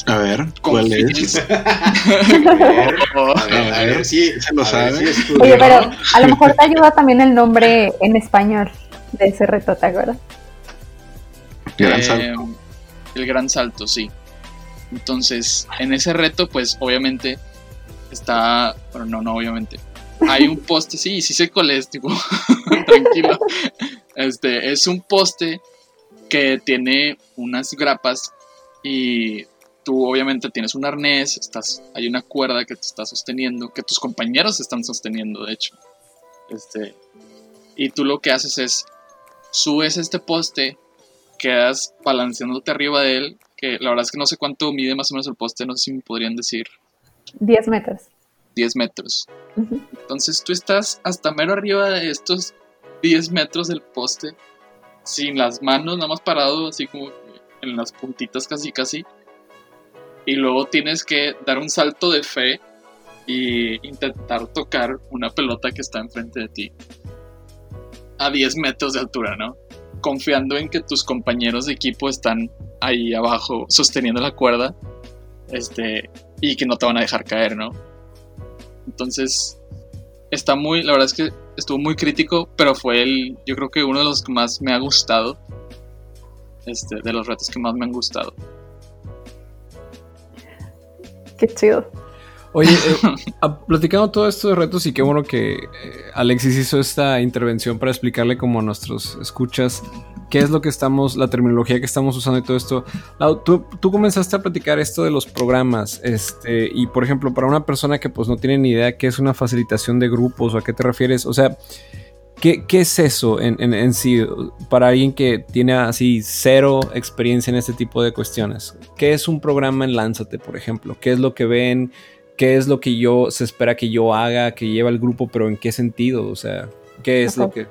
A ver, ¿cuál es? confíes- [laughs] A ver, a ver, sí, ¿Se lo a ver sabe? si estudió. Oye, pero a lo mejor te ayuda también el nombre en español de ese reto, ¿te acuerdas? Gran Eh, salto. el gran salto, sí. Entonces, en ese reto, pues obviamente está. Bueno, no, no, obviamente. Hay un poste, sí, sí sé cuál es, tipo, [laughs] tranquilo. Este, es un poste que tiene unas grapas y tú obviamente tienes un arnés, estás, hay una cuerda que te está sosteniendo, que tus compañeros están sosteniendo, de hecho. Este, y tú lo que haces es subes este poste, quedas balanceándote arriba de él, que la verdad es que no sé cuánto mide más o menos el poste, no sé si me podrían decir 10 metros. 10 metros. Entonces tú estás hasta mero arriba de estos 10 metros del poste, sin las manos, nada más parado, así como en las puntitas casi casi. Y luego tienes que dar un salto de fe y intentar tocar una pelota que está enfrente de ti. A 10 metros de altura, ¿no? Confiando en que tus compañeros de equipo están ahí abajo sosteniendo la cuerda. Este, y que no te van a dejar caer, ¿no? Entonces, está muy, la verdad es que estuvo muy crítico, pero fue el, yo creo que uno de los que más me ha gustado. Este, de los retos que más me han gustado. Qué chido. Oye, eh, [laughs] platicando todo esto de retos y qué bueno que eh, Alexis hizo esta intervención para explicarle como a nuestros escuchas qué es lo que estamos, la terminología que estamos usando y todo esto. tú, tú, comenzaste a platicar esto de los programas, este, y por ejemplo, para una persona que pues no tiene ni idea qué es una facilitación de grupos o a qué te refieres, o sea, ¿qué, qué es eso en, en, en, sí para alguien que tiene así cero experiencia en este tipo de cuestiones? ¿Qué es un programa en Lánzate, por ejemplo? ¿Qué es lo que ven? ¿Qué es lo que yo se espera que yo haga, que lleva el grupo, pero en qué sentido? O sea, ¿qué es lo que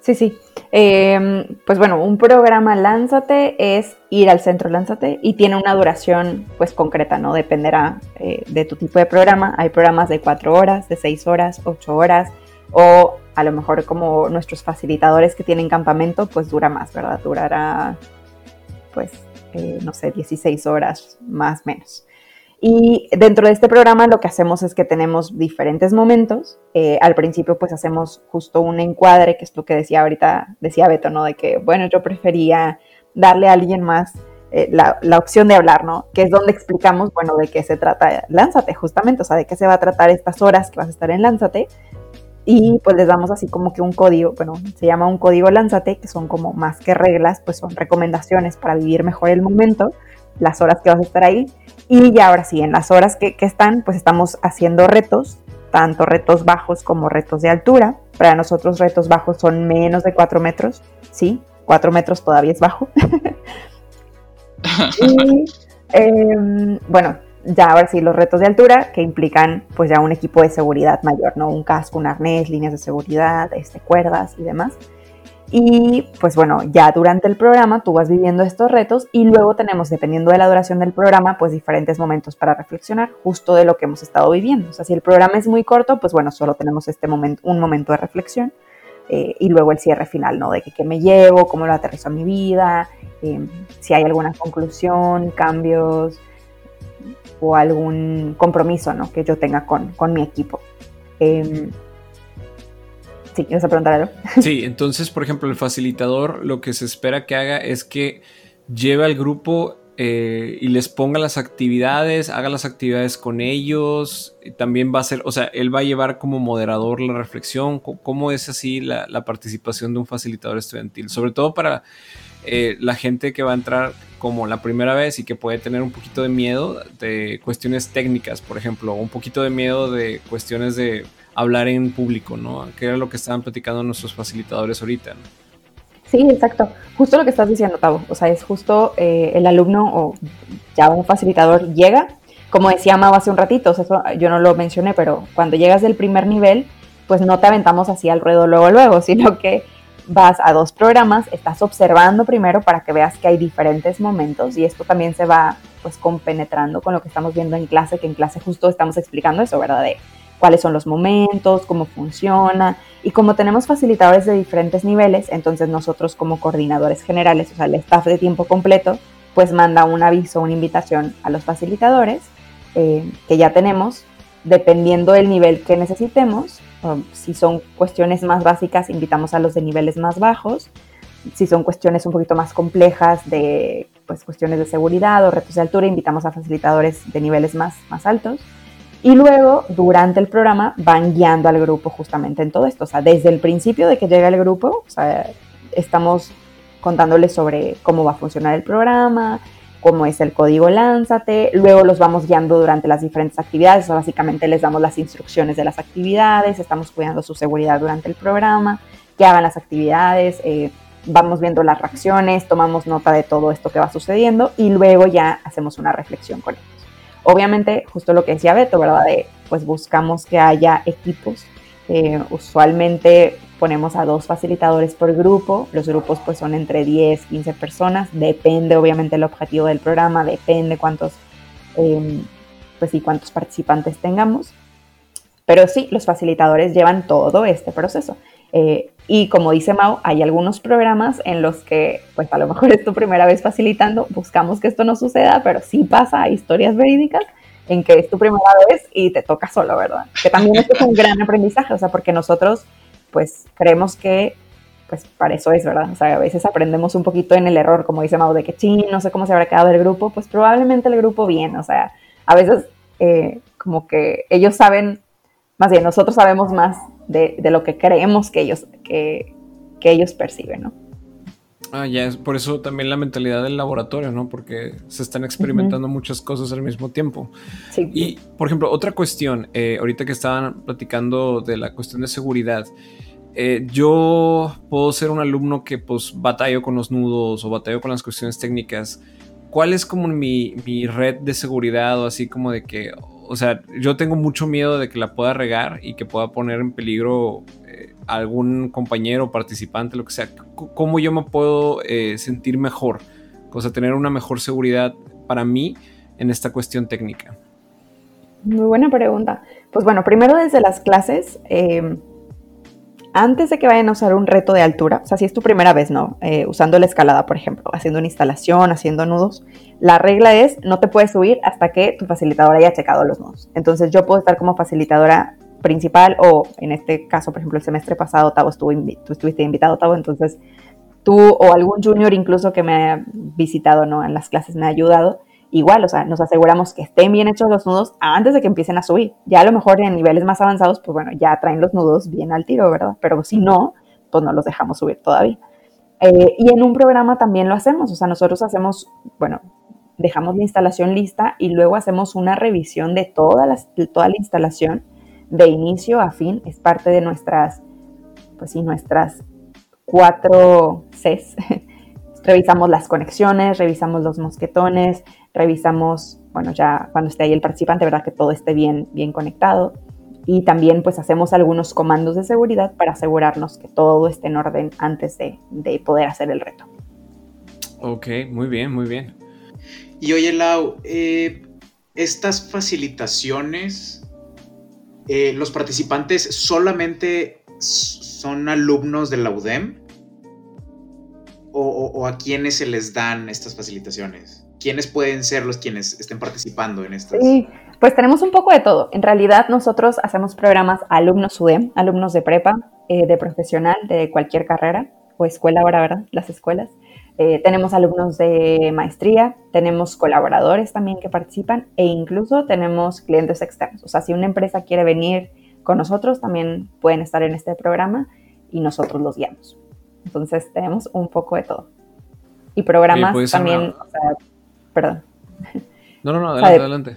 Sí, sí. Em, pues bueno, un programa Lánzate es ir al centro Lánzate y tiene una duración pues concreta, ¿no? Dependerá eh, de tu tipo de programa. Hay programas de cuatro horas, de seis horas, ocho horas o a lo mejor como nuestros facilitadores que tienen campamento pues dura más, ¿verdad? Durará pues eh, no sé, 16 horas más menos. Y dentro de este programa lo que hacemos es que tenemos diferentes momentos. Eh, al principio pues hacemos justo un encuadre, que es lo que decía ahorita, decía Beto, ¿no? De que, bueno, yo prefería darle a alguien más eh, la, la, opción de hablar, ¿no? Que es donde explicamos, bueno, de qué se trata Lánzate, justamente, o sea, de qué se va a tratar estas horas que vas a estar en Lánzate. Y pues les damos así como que un código, bueno, se llama un código Lánzate, que son como más que reglas, pues son recomendaciones para vivir mejor el momento, las horas que vas a estar ahí y ya ahora sí, en las horas que, están, pues estamos haciendo retos, tanto retos bajos como retos de altura. Para nosotros retos bajos son menos de 4 metros, sí, 4 metros todavía es bajo. [laughs] y em, bueno, ya ahora sí, los retos de altura que implican pues ya un equipo de seguridad mayor, ¿no? Un casco, un arnés, líneas de seguridad, este, cuerdas y demás. Y pues bueno, ya durante el programa tú vas viviendo estos retos y luego tenemos, dependiendo de la duración del programa, pues diferentes momentos para reflexionar justo de lo que hemos estado viviendo. O sea, si el programa es muy corto, pues bueno, solo tenemos este momento, un momento de reflexión eh, y luego el cierre final, ¿no? De qué me llevo, cómo lo aterrizo a mi vida, em, si hay alguna conclusión, cambios o algún compromiso, ¿no? Que yo tenga con, con mi equipo. Em, Sí, ¿quieres preguntar algo? [laughs] Sí, entonces, por ejemplo, el facilitador lo que se espera que haga es que lleve al grupo eh, y les ponga las actividades, haga las actividades con ellos. También va a ser, o sea, él va a llevar como moderador la reflexión. ¿Cómo es así la, participación de un facilitador estudiantil? Sobre todo para eh, la gente que va a entrar como la primera vez y que puede tener un poquito de miedo de cuestiones técnicas, por ejemplo, un poquito de miedo de cuestiones de hablar en público, ¿no? Que era lo que estaban platicando nuestros facilitadores ahorita. ¿no? Sí, exacto. Justo lo que estás diciendo, Tavo. O sea, es justo eh, el alumno o ya un facilitador llega, como decía Mau hace un ratito, o sea, eso yo no lo mencioné, pero cuando llegas del primer nivel, pues no te aventamos así al ruedo luego, luego, [laughs] sino que vas a dos programas, estás observando primero para que veas que hay diferentes momentos y esto también se va pues compenetrando con lo que estamos viendo en clase, que en clase justo estamos explicando eso, ¿verdad? De cuáles son los momentos, cómo funciona. Y como tenemos facilitadores de diferentes niveles, entonces nosotros como coordinadores generales, o sea, el staff de tiempo completo, pues manda un aviso, una invitación a los facilitadores eh, que ya tenemos, dependiendo del nivel que necesitemos. si son cuestiones más básicas, invitamos a los de niveles más bajos. Si son cuestiones un poquito más complejas de pues, cuestiones de seguridad o retos de altura, invitamos a facilitadores de niveles más, más altos. Y luego, durante el programa, van guiando al grupo justamente en todo esto. O sea, desde el principio de que llega el grupo, o sea, estamos contándoles sobre cómo va a funcionar el programa, cómo es el código Lánzate. Luego los vamos guiando durante las diferentes actividades. Básicamente les damos las instrucciones de las actividades, estamos cuidando su seguridad durante el programa, que hagan las actividades. Eh, vamos viendo las reacciones, tomamos nota de todo esto que va sucediendo y luego ya hacemos una reflexión con ellos. Obviamente, justo lo que decía Beto, ¿verdad? De, pues buscamos que haya equipos. Eh, usualmente ponemos a dos facilitadores por grupo. Los grupos pues son entre 10, 15 personas. Depende obviamente el objetivo del programa, depende cuántos, em, pues sí, cuántos participantes tengamos. Pero sí, los facilitadores llevan todo este proceso. Eh, y como dice Mau, hay algunos programas en los que, pues a lo mejor es tu primera vez facilitando, buscamos que esto no suceda, pero sí pasa, hay historias verídicas en que es tu primera vez y te toca solo, ¿verdad? Que también es un gran aprendizaje, o sea, porque nosotros, pues creemos que, pues para eso es, ¿verdad? O sea, a veces aprendemos un poquito en el error, como dice Mau, de que, ching, no sé cómo se habrá quedado el grupo, pues probablemente el grupo bien, o sea, a veces eh, como que ellos saben, más bien nosotros sabemos más de, lo que creemos que ellos, que, ellos perciben, ¿no? Ah, ya, es por eso también la mentalidad del laboratorio, ¿no? Porque se están experimentando muchas cosas al mismo tiempo. Sí. Y, por ejemplo, otra cuestión, eh, ahorita que estaban platicando de la cuestión de seguridad, eh, yo puedo ser un alumno que pues batallo con los nudos o batallo con las cuestiones técnicas. ¿Cuál es como mi, mi red de seguridad o así como de que, o sea, yo tengo mucho miedo de que la pueda regar y que pueda poner en peligro algún compañero, participante, lo que sea. ¿Cómo yo me puedo eh, sentir mejor? O sea, tener una mejor seguridad para mí en esta cuestión técnica. Muy buena pregunta. Pues bueno, primero desde las clases, antes de que vayan a usar un reto de altura, o sea, si es tu primera vez, ¿no? Eh, usando la escalada, por ejemplo, haciendo una instalación, haciendo nudos, la regla es no te puedes subir hasta que tu facilitadora haya checado los nudos. Entonces yo puedo estar como facilitadora principal o en este caso, por ejemplo, el semestre pasado, Tavo, estuvo tú estuviste invitado, Tavo, entonces tú o algún junior incluso que me ha visitado, ¿no? En las clases me ha ayudado igual, o sea, nos aseguramos que estén bien hechos los nudos antes de que empiecen a subir. Ya a lo mejor en niveles más avanzados, pues bueno, ya traen los nudos bien al tiro, ¿verdad? Pero si no, pues no los dejamos subir todavía. Eh, y en un programa también lo hacemos, o sea, nosotros hacemos, bueno, dejamos la instalación lista y luego hacemos una revisión de toda la, toda la instalación de inicio a fin, es parte de nuestras, pues sí, nuestras cuatro Cs. [laughs] revisamos las conexiones, revisamos los mosquetones, revisamos, bueno, ya cuando esté ahí el participante, ¿verdad? Que todo esté bien, bien conectado. Y también pues hacemos algunos comandos de seguridad para asegurarnos que todo esté en orden antes de, poder hacer el reto. Ok, muy bien, muy bien. Y oye, Lau, eh, estas facilitaciones, eh, los participantes solamente son alumnos de la UDEM o, a quiénes se les dan estas facilitaciones? ¿quiénes pueden ser los quienes estén participando en estas? Sí, pues tenemos un poco de todo. En realidad nosotros hacemos programas alumnos UDEM, alumnos de prepa, eh, de profesional, de cualquier carrera o escuela ahora, ¿verdad? Las escuelas. Eh, tenemos alumnos de maestría, tenemos colaboradores también que participan e incluso tenemos clientes externos. O sea, si una empresa quiere venir con nosotros, también pueden estar en este programa y nosotros los guiamos. Entonces tenemos un poco de todo. Y programas también, perdón. No, no, no, [laughs] adelante, adelante.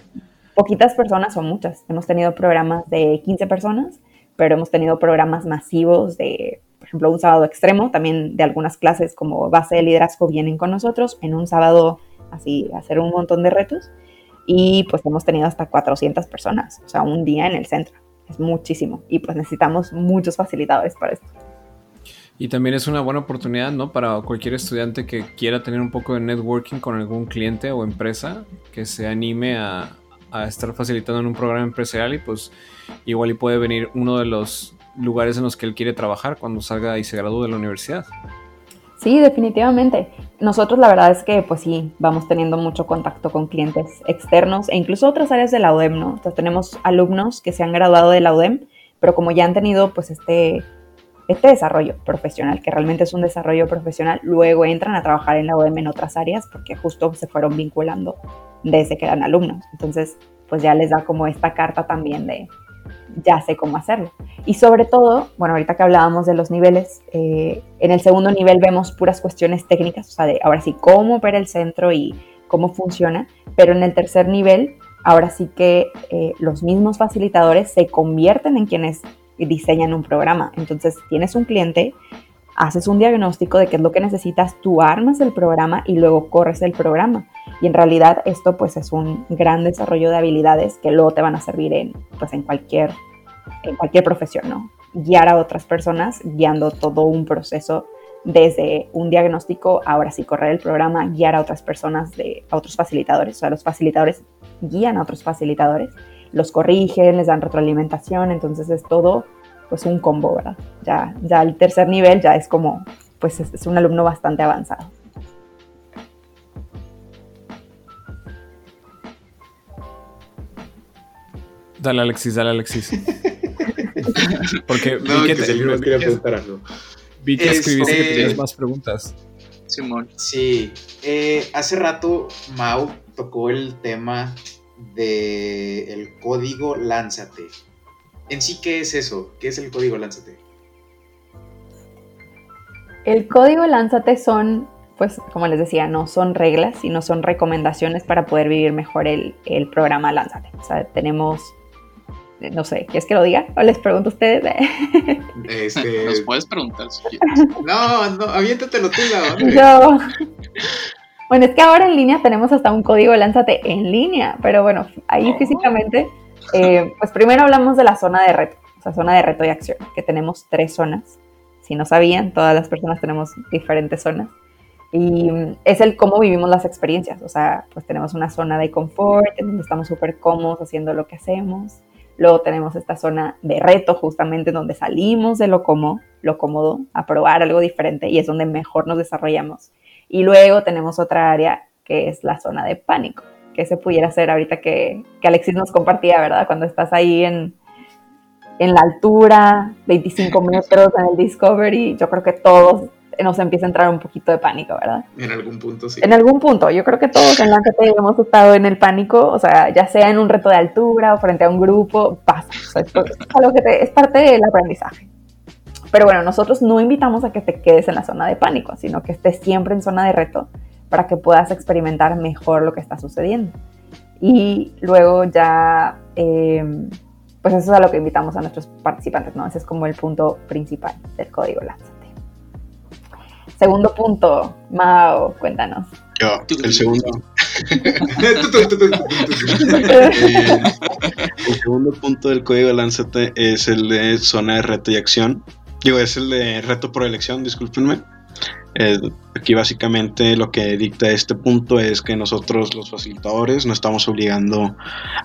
Poquitas personas o muchas. Hemos tenido programas de 15 personas, pero hemos tenido programas masivos de, ejemplo, un sábado extremo, también de algunas clases como base de liderazgo vienen con nosotros, en un sábado así hacer un montón de retos y pues hemos tenido hasta 400 personas, o sea, un día en el centro. Es muchísimo y pues necesitamos muchos facilitadores para esto. Y también es una buena oportunidad, ¿no? Para cualquier estudiante que quiera tener un poco de networking con algún cliente o empresa que se anime a, estar facilitando en un programa empresarial y pues igual y puede venir uno de los lugares en los que él quiere trabajar cuando salga y se gradúe de la universidad. Sí, definitivamente. Nosotros la verdad es que pues sí, vamos teniendo mucho contacto con clientes externos e incluso otras áreas de la UDEM, ¿no? Entonces tenemos alumnos que se han graduado de la UDEM, pero como ya han tenido pues este este desarrollo profesional, que realmente es un desarrollo profesional, luego entran a trabajar en la OEM en otras áreas porque justo se fueron vinculando desde que eran alumnos. Entonces, pues ya les da como esta carta también de ya sé cómo hacerlo. Y sobre todo, bueno, ahorita que hablábamos de los niveles, eh, en el segundo nivel vemos puras cuestiones técnicas, o sea, de ahora sí, cómo opera el centro y cómo funciona, pero en el tercer nivel, ahora sí que eh, los mismos facilitadores se convierten en quienes diseñan un programa. Entonces, tienes un cliente, haces un diagnóstico de qué es lo que necesitas, tú armas el programa y luego corres el programa. Y en realidad esto pues es un gran desarrollo de habilidades que luego te van a servir en, pues, en, cualquier, en cualquier profesión, ¿no? Guiar a otras personas guiando todo un proceso desde un diagnóstico, ahora sí correr el programa, guiar a otras personas, de, a otros facilitadores, o sea, los facilitadores guían a otros facilitadores los corrigen, les dan retroalimentación, entonces es todo pues un combo, ¿verdad? Ya, ya el tercer nivel ya es como, pues es, un alumno bastante avanzado. Dale Alexis, dale Alexis. Porque no, vi que, te, no quería preguntar algo. Vi que escribiste que tenías más preguntas. Simón. Sí, eh, hace rato Mau tocó el tema de el código Lánzate. En sí, ¿qué es eso? ¿Qué es el código Lánzate? El código Lánzate son, pues, como les decía, no son reglas, sino son recomendaciones para poder vivir mejor el, el programa Lánzate. O sea, tenemos no sé, ¿quieres que lo diga? ¿O les pregunto a ustedes? Este... [laughs] Nos puedes preguntar si quieres. No, no, aviéntatelo tú, Yo. [laughs] Bueno, es que ahora en línea tenemos hasta un código Lánzate en línea, pero bueno, ahí oh. físicamente, eh, pues primero hablamos de la zona de reto, o sea, zona de reto y acción, que tenemos tres zonas. Si no sabían, todas las personas tenemos diferentes zonas. Y es el cómo vivimos las experiencias. O sea, pues tenemos una zona de confort en donde estamos súper cómodos haciendo lo que hacemos. Luego tenemos esta zona de reto, justamente donde salimos de lo cómodo, lo cómodo, a probar algo diferente y es donde mejor nos desarrollamos. Y luego tenemos otra área que es la zona de pánico, que se pudiera hacer ahorita que, que Alexis nos compartía, ¿verdad? Cuando estás ahí en, en la altura, 25 metros en el Discovery, yo creo que todos nos empieza a entrar un poquito de pánico, ¿verdad? En algún punto, sí. En algún punto. Yo creo que todos en la que hemos estado en el pánico, o sea, ya sea en un reto de altura o frente a un grupo, pasa. es, algo que es parte del aprendizaje. Pero bueno, nosotros no invitamos a que te quedes en la zona de pánico, sino que estés siempre en zona de reto para que puedas experimentar mejor lo que está sucediendo. Y luego ya, em, pues eso es a lo que invitamos a nuestros participantes, ¿no? Ese es como el punto principal del código Lanza. Segundo punto, Mao, cuéntanos. Yo, el segundo. [laughs] el segundo punto del código Lánzate es el de zona de reto y acción. Digo, es el de reto por elección, discúlpenme. Eh, aquí básicamente lo que dicta este punto es que nosotros los facilitadores no estamos obligando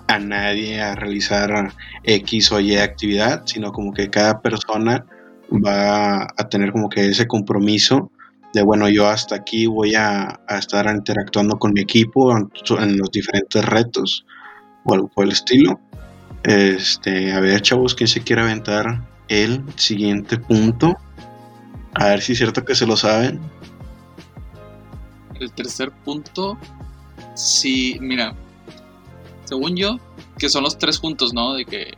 a nadie a realizar X o Y actividad, sino como que cada persona va a tener como que ese compromiso de bueno, yo hasta aquí voy a, estar interactuando con mi equipo en, los diferentes retos o algo por el estilo. Este, a ver, chavos, ¿quién se quiere aventar el siguiente punto? A ver si es cierto que se lo saben. El tercer punto, sí, mira, según yo, que son los tres puntos, ¿no? De que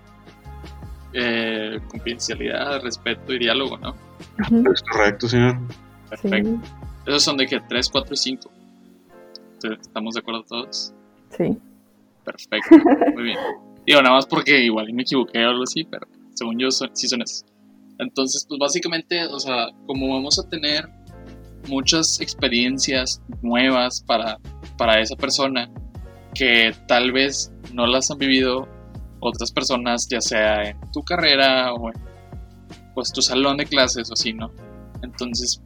eh, confidencialidad, respeto y diálogo, ¿no? Es correcto, señor. Perfecto. Esos son de que 3, 4 y 5. ¿Estamos de acuerdo todos? Sí. Perfecto, [laughs] muy bien. Digo, nada más porque igual me equivoqué o algo así, pero según yo sí son esos. Entonces, pues básicamente, o sea, como vamos a tener muchas experiencias nuevas para, para esa persona que tal vez no las han vivido otras personas, ya sea en tu carrera o en pues, tu salón de clases o así, ¿no? Entonces,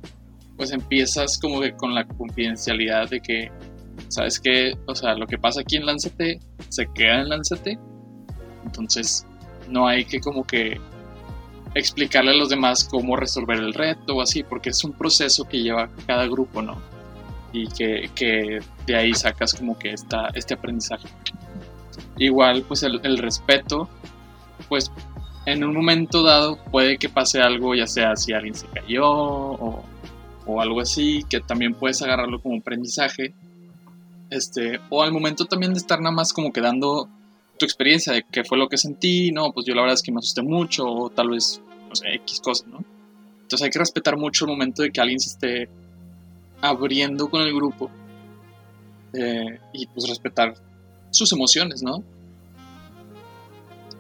pues empiezas como que con la confidencialidad de que, ¿sabes qué? O sea, lo que pasa aquí en Lánzate se queda en Lánzate. Entonces, no hay que como que explicarle a los demás cómo resolver el reto o así, porque es un proceso que lleva cada grupo, ¿no? Y que, que de ahí sacas como que esta, este aprendizaje. Igual, pues el, el respeto, pues en un momento dado puede que pase algo, ya sea si alguien se cayó o o algo así, que también puedes agarrarlo como aprendizaje. Este, o al momento también de estar nada más como quedando tu experiencia de qué fue lo que sentí, no, pues yo la verdad es que me asusté mucho, o tal vez, no sé, X cosas, ¿no? Entonces hay que respetar mucho el momento de que alguien se esté abriendo con el grupo eh, y pues respetar sus emociones, ¿no?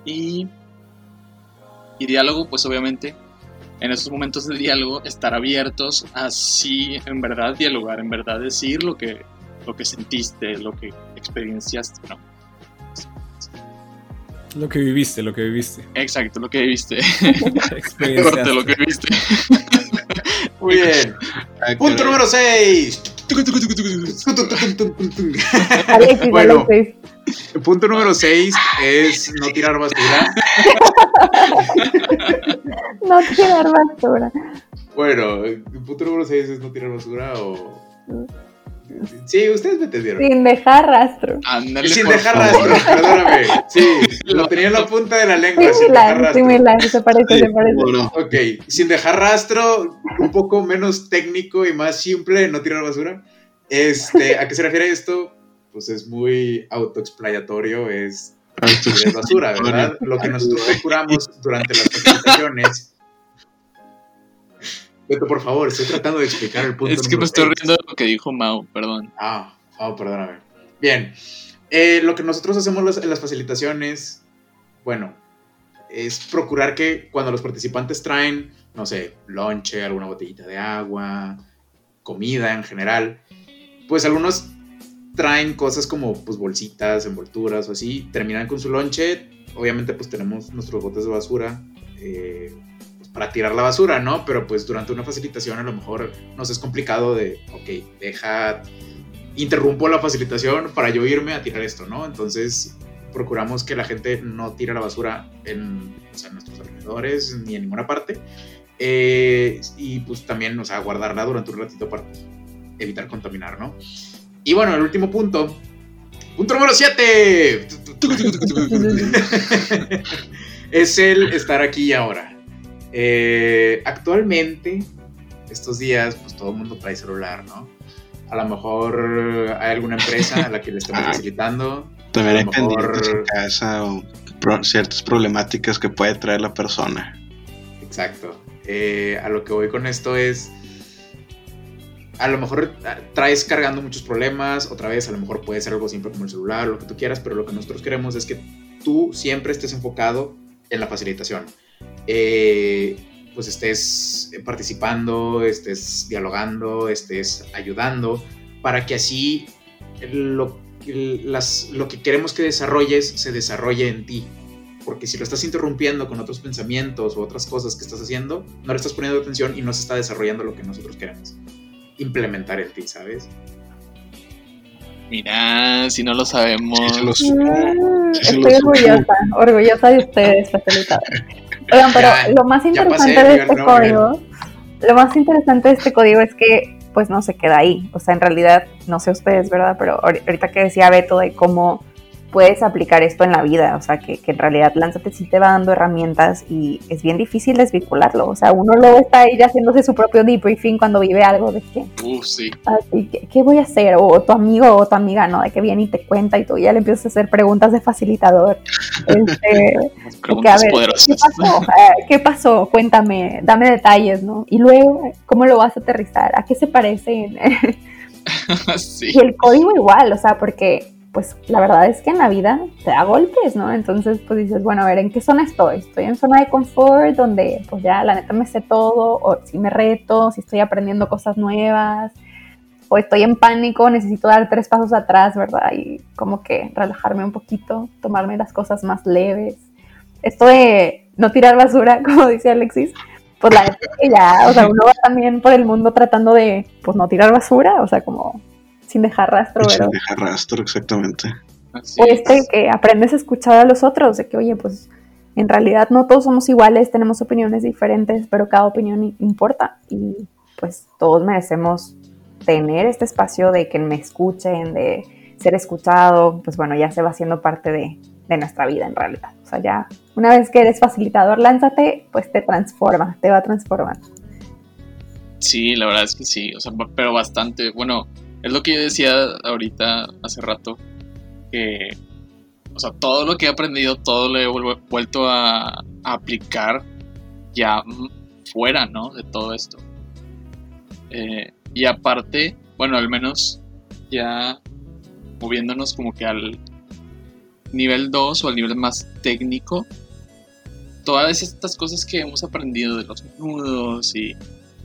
Y, y diálogo, pues obviamente en esos momentos de diálogo estar abiertos a sí en verdad dialogar, en verdad decir lo que, lo que sentiste, lo que experienciaste, ¿no? Lo que viviste, lo que viviste. Exacto, lo que viviste. [laughs] lo que viviste. [laughs] Muy bien. Punto número 6. [laughs] bueno, el punto número 6 es [laughs] no tirar basura. [laughs] no tirar basura. Bueno, el punto número 6 es no tirar basura o... Sí, ustedes me entendieron. Sin dejar rastro. sin dejar rastro, perdóname. Sí, [laughs] lo tenía en la punta de la lengua. sin dejar rastro. Similar, se parece, se parece. Ok, sin dejar rastro, un poco menos técnico y más simple, no tirar basura. Este, ¿A qué se refiere esto? Pues es muy autoexplayatorio, es, es basura, ¿verdad? Lo que nosotros [laughs] procuramos durante las presentaciones. Beto, por favor, estoy tratando de explicar el punto. Es que me estoy riendo de lo que dijo Mau, perdón. Ah, oh, perdóname. Bien. Eh, lo que nosotros hacemos en las facilitaciones, bueno, es procurar que cuando los participantes traen, no sé, lonche, alguna botellita de agua, comida en general, pues algunos traen cosas como pues bolsitas, envolturas o así, terminan con su lonche, obviamente pues tenemos nuestros botes de basura eh, pues, para tirar la basura, ¿no? Pero pues durante una facilitación a lo mejor nos es complicado de, ok, deja, interrumpo la facilitación para yo irme a tirar esto, ¿no? Entonces procuramos que la gente no tire la basura en, nuestros alrededores ni en ninguna parte. Eh, y pues también, o sea, guardarla durante un ratito para evitar contaminar, ¿no? Y bueno, el último punto. Punto número 7. [laughs] es el estar aquí y ahora. Eh, actualmente, estos días, pues todo el mundo trae celular, ¿no? A lo mejor hay alguna empresa a la que le estamos facilitando. También hay pendientes en casa o ciertas problemáticas que puede traer la persona. Exacto. Eh, a lo que voy con esto es, a lo mejor ah, traes cargando muchos problemas, otra vez a lo mejor puede ser algo simple como el celular, lo que tú quieras, pero lo que nosotros queremos es que tú siempre estés enfocado en la facilitación. Eh, pues estés participando, estés dialogando, estés ayudando, para que así lo, lo que queremos que desarrolles se desarrolle en ti. Porque si lo estás interrumpiendo con otros pensamientos o otras cosas que estás haciendo, no le estás poniendo atención y no se está desarrollando lo que nosotros queremos implementar en ti, ¿sabes? Mira, si no lo sabemos. Mm, estoy orgullosa, orgullosa de ustedes, facilitadores. Oigan, pero lo más interesante de este código, lo más interesante de este código es que pues no se queda ahí. O sea, en realidad, no sé ustedes, ¿verdad? Pero ahorita que decía Beto de cómo puedes aplicar esto en la vida, o sea, que, en realidad Lánzate sí te va dando herramientas y es bien difícil desvincularlo, o sea, uno luego está ahí haciéndose su propio debriefing cuando vive algo de que, uh, sí. ¿qué, voy a hacer? O tu amigo o tu amiga, ¿no? De que viene y te cuenta y tú ya le empiezas a hacer preguntas de facilitador. [laughs] Este, preguntas poderosas. ¿qué pasó? Eh, ¿Qué pasó? Cuéntame, dame detalles, ¿no? Y luego, ¿cómo lo vas a aterrizar? ¿A qué se parecen? [laughs] sí. [laughs] Y el código igual, o sea, porque pues la verdad es que en la vida te da golpes, ¿no? Entonces, pues dices, bueno, a ver, ¿en qué zona estoy? ¿Estoy en zona de confort donde pues ya la neta me sé todo? ¿O si me reto? ¿Si estoy aprendiendo cosas nuevas? ¿O estoy en pánico? Necesito dar tres pasos atrás, ¿verdad? Y como que relajarme un poquito, tomarme las cosas más leves. Esto de no tirar basura, [laughs] como dice Alexis, pues la neta que ya, o sea, uno va también por el mundo tratando de, pues no tirar basura, o sea, como sin dejar rastro, ¿verdad? Sin dejar rastro, exactamente. o este que aprendes a escuchar a los otros, de que, oye, pues en realidad no todos somos iguales, tenemos opiniones diferentes, pero cada opinión importa y pues todos merecemos tener este espacio de que me escuchen, de ser escuchado, pues bueno, ya se va haciendo parte de, de nuestra vida en realidad. O sea, ya una vez que eres facilitador, lánzate, pues te transforma, te va transformando. Sí, la verdad es que sí, o sea, pero bastante. Bueno, es lo que yo decía ahorita, hace rato, que, o sea, todo lo que he aprendido, todo lo he vuelto a, aplicar ya fuera, ¿no? De todo esto. Eh, y aparte, bueno, al menos ya moviéndonos como que al nivel 2 o al nivel más técnico, todas estas cosas que hemos aprendido de los nudos y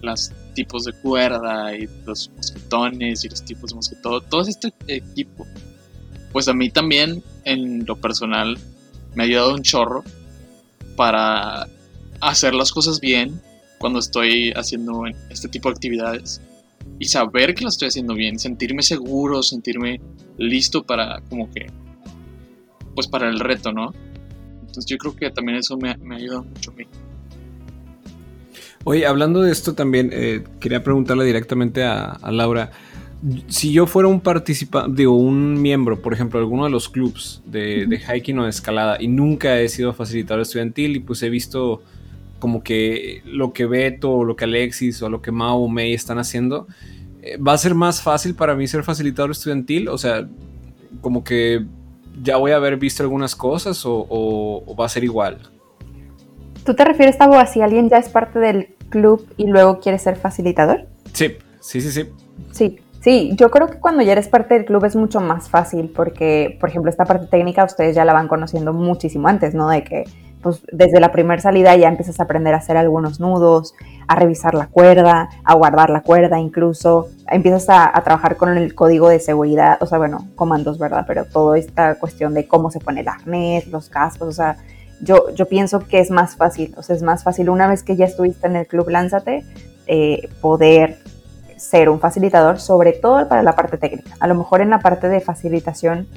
los tipos de cuerda y los mosquetones y los tipos de mosquetón, todo este equipo, pues a mí también en lo personal me ha ayudado un chorro para hacer las cosas bien cuando estoy haciendo este tipo de actividades y saber que lo estoy haciendo bien, sentirme seguro, sentirme listo para como que, pues para el reto, ¿no? Entonces yo creo que también eso me, me ha ayudado mucho a mí. Oye, hablando de esto también, eh, quería preguntarle directamente a, Laura. Si yo fuera un participante, digo, un miembro, por ejemplo, de alguno de los clubs de, hiking o de escalada y nunca he sido facilitador estudiantil y pues he visto como que lo que Beto o lo que Alexis o lo que Mao o May están haciendo, eh, ¿va a ser más fácil para mí ser facilitador estudiantil? O sea, como que ya voy a haber visto algunas cosas o, va a ser igual? ¿Tú te refieres, Tabo, a si alguien ya es parte del club y luego quiere ser facilitador? Sí, sí, sí, sí. Sí, sí, yo creo que cuando ya eres parte del club es mucho más fácil porque, por ejemplo, esta parte técnica ustedes ya la van conociendo muchísimo antes, ¿no? De que pues desde la primera salida ya empiezas a aprender a hacer algunos nudos, a revisar la cuerda, a guardar la cuerda incluso, empiezas a, trabajar con el código de seguridad, o sea, bueno, comandos, ¿verdad? Pero toda esta cuestión de cómo se pone el arnés, los cascos, o sea, yo, pienso que es más fácil, o sea, es más fácil una vez que ya estuviste en el club Lánzate, eh, poder ser un facilitador, sobre todo para la parte técnica. A lo mejor en la parte de facilitación,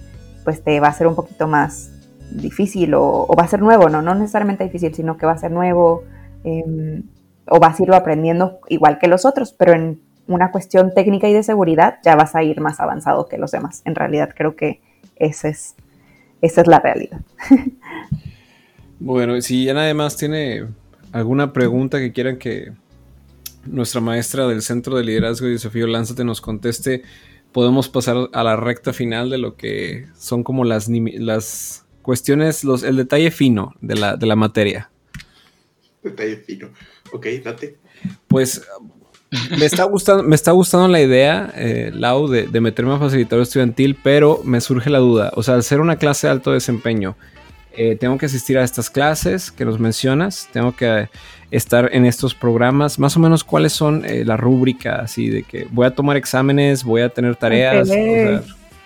pues te va a ser un poquito más difícil o, va a ser nuevo, ¿no? No necesariamente difícil, sino que va a ser nuevo em, o vas a irlo aprendiendo igual que los otros, pero en una cuestión técnica y de seguridad ya vas a ir más avanzado que los demás. En realidad creo que esa es la realidad. [laughs] bueno, si ya nadie más tiene alguna pregunta que quieran que nuestra maestra del Centro de Liderazgo y Desafío Lánzate nos conteste, podemos pasar a la recta final de lo que son como las, las cuestiones, los, el detalle fino de la, de la materia. Detalle fino. Ok, date. Pues me está gustando, me está gustando la idea, eh, Lau, de, de, meterme a facilitador estudiantil, pero me surge la duda. O sea, al ser una clase de alto desempeño, eh, tengo que asistir a estas clases que nos mencionas, tengo que estar en estos programas. Más o menos, ¿cuáles son eh, la rúbrica así de que voy a tomar exámenes, voy a tener tareas?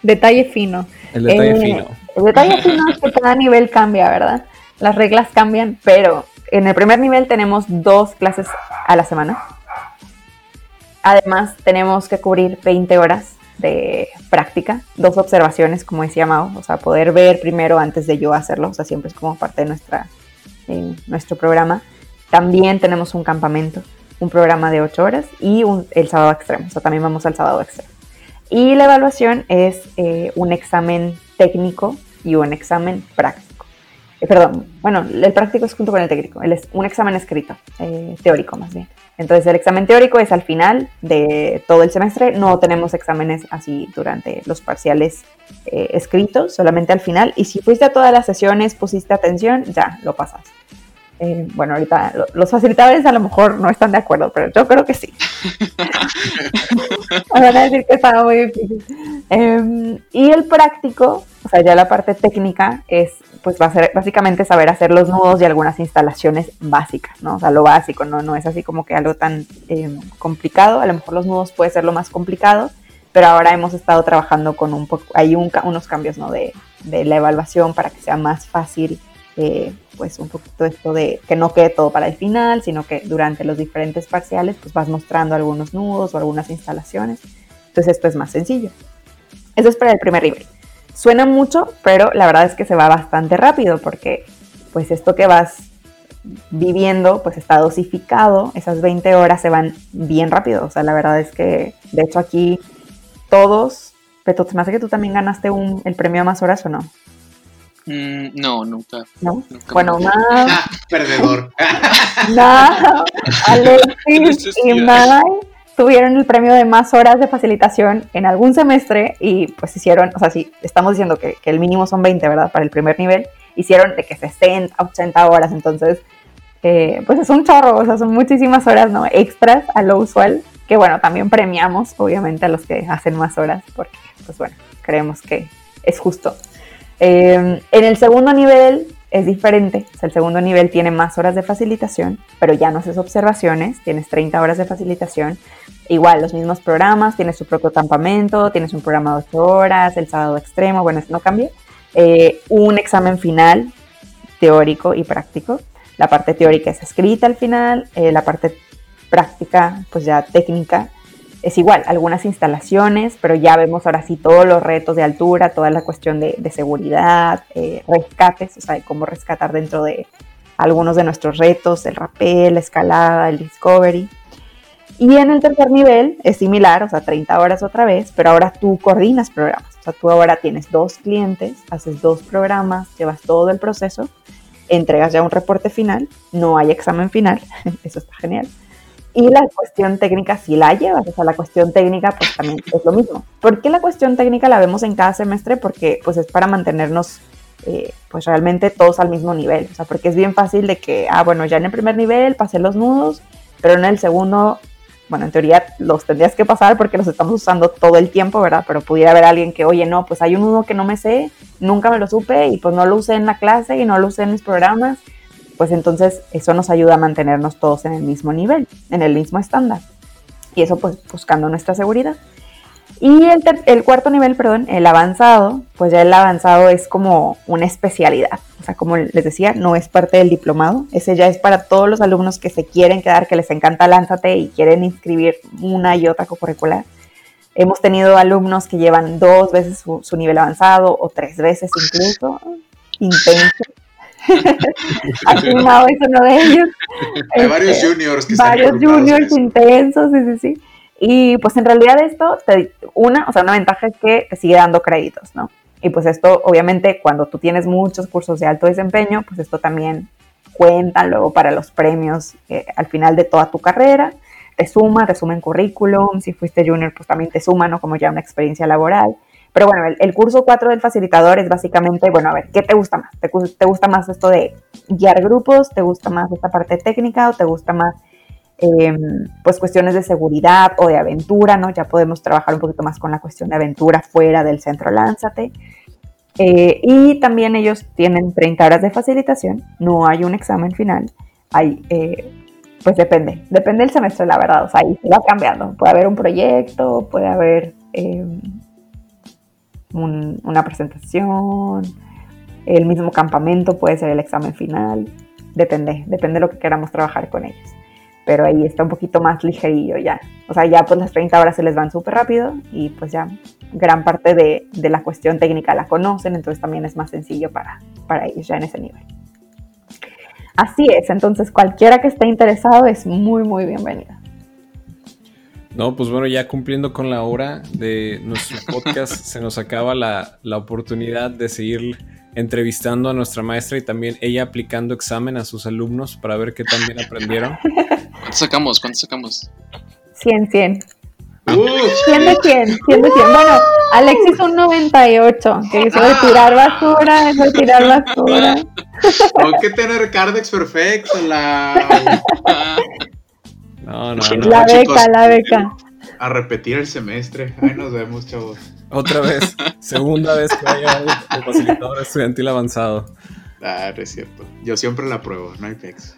detalle fino. El detalle fino el detalle fino es que cada nivel cambia, ¿verdad? Las reglas cambian, pero en el primer nivel tenemos dos clases a la semana. Además, tenemos que cubrir 20 horas de práctica, dos observaciones, como decía Mao, o sea, poder ver primero antes de yo hacerlo, o sea, siempre es como parte de nuestra, nuestro programa. También tenemos un campamento, un programa de 8 horas y el sábado extremo, o sea, también vamos al sábado extremo. Y la evaluación es eh, un examen técnico y un examen práctico. Perdón, bueno, el práctico es junto con el técnico, es un examen escrito, eh, teórico más bien. Entonces el examen teórico es al final de todo el semestre, no tenemos exámenes así durante los parciales eh, escritos, solamente al final. Y si fuiste a todas las sesiones, pusiste atención, ya lo pasas. Bueno, ahorita los facilitadores a lo mejor no están de acuerdo, pero yo creo que sí. [laughs] Van a decir que estaba muy difícil. Em, y el práctico, o sea, ya la parte técnica es, pues va a ser básicamente saber hacer los nudos y algunas instalaciones básicas, ¿no? O sea, lo básico, ¿no? No es así como que algo tan eh, complicado. A lo mejor los nudos puede ser lo más complicado, pero ahora hemos estado trabajando con un poco, hay unos cambios, ¿no? De, de, la evaluación para que sea más fácil, eh, pues un poquito esto de que no quede todo para el final, sino que durante los diferentes parciales, pues vas mostrando algunos nudos o algunas instalaciones. Entonces esto es más sencillo. Eso es para el primer nivel. Suena mucho, pero la verdad es que se va bastante rápido porque pues esto que vas viviendo pues está dosificado, esas 20 horas se van bien rápido, o sea, la verdad es que de hecho aquí todos, pero me hace que tú también ganaste un, el premio a más horas o no? Mm, no, nunca. ¿No? bueno, más... Perdedor. [laughs] no, [laughs] Alexis y Mai tuvieron el premio de más horas de facilitación en algún semestre y pues hicieron, o sea, sí, estamos diciendo que, el mínimo son 20, ¿verdad? Para el primer nivel, hicieron de que 60, 80 horas, entonces, eh, pues es un chorro, o sea, son muchísimas horas, ¿no? Extras a lo usual, que bueno, también premiamos, obviamente, a los que hacen más horas, porque, pues bueno, creemos que es justo. Eh, en el segundo nivel es diferente. el segundo nivel tiene más horas de facilitación, pero ya no haces observaciones, tienes 30 horas de facilitación. Igual, los mismos programas, tienes tu propio campamento, tienes un programa de 8 horas, el sábado extremo, bueno, eso no cambia. Eh, un examen final teórico y práctico. La parte teórica es escrita al final, eh, la parte práctica, pues ya técnica, es igual, algunas instalaciones, pero ya vemos ahora sí todos los retos de altura, toda la cuestión de, seguridad, eh, rescates, o sea, cómo rescatar dentro de algunos de nuestros retos, el rappel, la escalada, el discovery. Y en el tercer nivel es similar, o sea, 30 horas otra vez, pero ahora tú coordinas programas. O sea, tú ahora tienes dos clientes, haces dos programas, llevas todo el proceso, entregas ya un reporte final, no hay examen final, [laughs] eso está genial y la cuestión técnica si la llevas, o sea, la cuestión técnica pues también es lo mismo. ¿Por qué la cuestión técnica la vemos en cada semestre? Porque pues es para mantenernos eh, pues realmente todos al mismo nivel, o sea, porque es bien fácil de que, ah, bueno, ya en el primer nivel pasé los nudos, pero en el segundo, bueno, en teoría los tendrías que pasar porque los estamos usando todo el tiempo, ¿verdad? Pero pudiera haber alguien que, oye, no, pues hay un nudo que no me sé, nunca me lo supe y pues no lo usé en la clase y no lo usé en mis programas pues entonces eso nos ayuda a mantenernos todos en el mismo nivel, en el mismo estándar. Y eso pues buscando nuestra seguridad. Y el, cuarto nivel, perdón, el avanzado, pues ya el avanzado es como una especialidad. O sea, como les decía, no es parte del diplomado. Ese ya es para todos los alumnos que se quieren quedar, que les encanta Lánzate y quieren inscribir una y otra curricular. Hemos tenido alumnos que llevan dos veces su, su nivel avanzado o tres veces incluso. Intenso. Aquí no es uno de ellos. Hay varios este, juniors que Varios juniors intensos, sí, sí, sí. Y pues en realidad esto, te, una, o sea, una ventaja es que te sigue dando créditos, ¿no? Y pues esto, obviamente, cuando tú tienes muchos cursos de alto desempeño, pues esto también cuenta luego para los premios eh, al final de toda tu carrera. Te suma, te suma en currículum. Si fuiste junior, pues también te suma, ¿no? Como ya una experiencia laboral. Pero bueno, el, curso 4 del facilitador es básicamente, bueno, a ver, ¿qué te gusta más? ¿Te, gusta más esto de guiar grupos? ¿Te gusta más esta parte técnica? ¿O te gusta más, em, pues, cuestiones de seguridad o de aventura, ¿no? Ya podemos trabajar un poquito más con la cuestión de aventura fuera del centro Lánzate. Eh, y también ellos tienen 30 horas de facilitación, no hay un examen final, hay, eh, pues depende, depende del semestre, la verdad, o sea, ahí se va cambiando, puede haber un proyecto, puede haber una presentación, el mismo campamento puede ser el examen final, depende, depende de lo que queramos trabajar con ellos. Pero ahí está un poquito más ligerillo ya. O sea, ya pues las 30 horas se les van súper rápido y pues ya gran parte de, de, la cuestión técnica la conocen, entonces también es más sencillo para, para ellos ya en ese nivel. Así es, entonces cualquiera que esté interesado es muy, muy bienvenido. No, pues bueno, ya cumpliendo con la hora de nuestro podcast, [laughs] se nos acaba la, oportunidad de seguir entrevistando a nuestra maestra y también ella aplicando examen a sus alumnos para ver qué también aprendieron. ¿Cuántos sacamos? ¿Cuántos sacamos? 100, 100. Uh, 100 de 100, 100 de 100. Bueno, Alexis un 98, que es de tirar basura, es de tirar basura. Tengo que tener Cardex perfecto, la... No, no, no. La beca, la beca. A repetir el semestre. Ahí nos vemos, chavos. Otra vez. [laughs] Segunda vez que vaya el facilitador estudiantil avanzado. Ah, es cierto. Yo siempre la pruebo, no hay pex.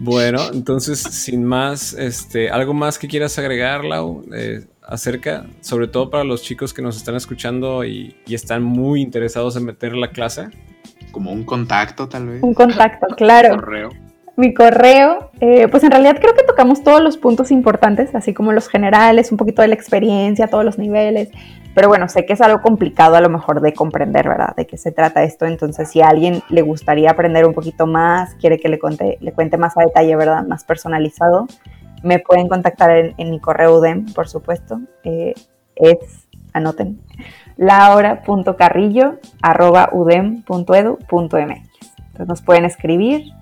Bueno, entonces, sin más, este, ¿algo más que quieras agregar, Lau? Eh, acerca, sobre todo para los chicos que nos están escuchando y, y están muy interesados en meter la clase. Como un contacto, tal vez. Un contacto, claro. Correo mi correo, eh, pues en realidad creo que tocamos todos los puntos importantes, así como los generales, un poquito de la experiencia, todos los niveles, pero bueno, sé que es algo complicado a lo mejor de comprender, ¿verdad? De qué se trata esto, entonces si a alguien le gustaría aprender un poquito más, quiere que le cuente, más a detalle, ¿verdad? Más personalizado, me pueden contactar en, mi correo UDEM, por supuesto, eh, es, anoten, laura.carrillo.udem.edu.mx. Entonces nos pueden escribir,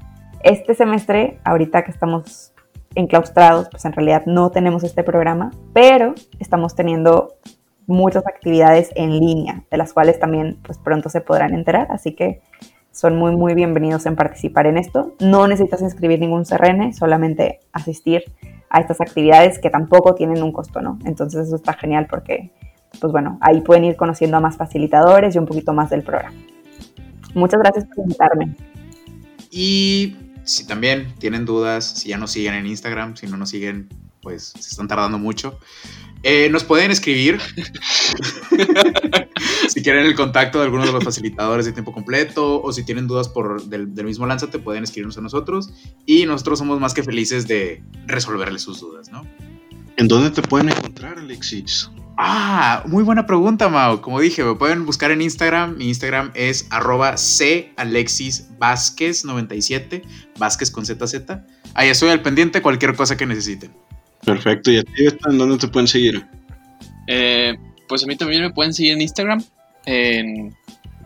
este semestre, ahorita que estamos enclaustrados, pues en realidad no tenemos este programa, pero estamos teniendo muchas actividades en línea, de las cuales también pues pronto se podrán enterar, así que son muy muy bienvenidos en participar en esto. No necesitas inscribir ningún CRN, solamente asistir a estas actividades que tampoco tienen un costo, ¿no? Entonces eso está genial porque, pues bueno, ahí pueden ir conociendo a más facilitadores y un poquito más del programa. Muchas gracias por invitarme. Y si también tienen dudas, si ya nos siguen en Instagram, si no nos siguen, pues se están tardando mucho. Eh, nos pueden escribir [laughs] si quieren el contacto de alguno de los facilitadores de tiempo completo o si tienen dudas por del, mismo Lánzate, pueden escribirnos a nosotros y nosotros somos más que felices de resolverles sus dudas, ¿no? ¿En dónde te pueden encontrar, Alexis? Ah, muy buena pregunta, Mau. Como dije, me pueden buscar en Instagram. Mi Instagram es arroba C Alexis Vázquez 97, Vázquez con ZZ. Ahí estoy al pendiente cualquier cosa que necesiten. Perfecto. ¿Y a ti, en dónde te pueden seguir? Eh, pues a mí también me pueden seguir en Instagram, en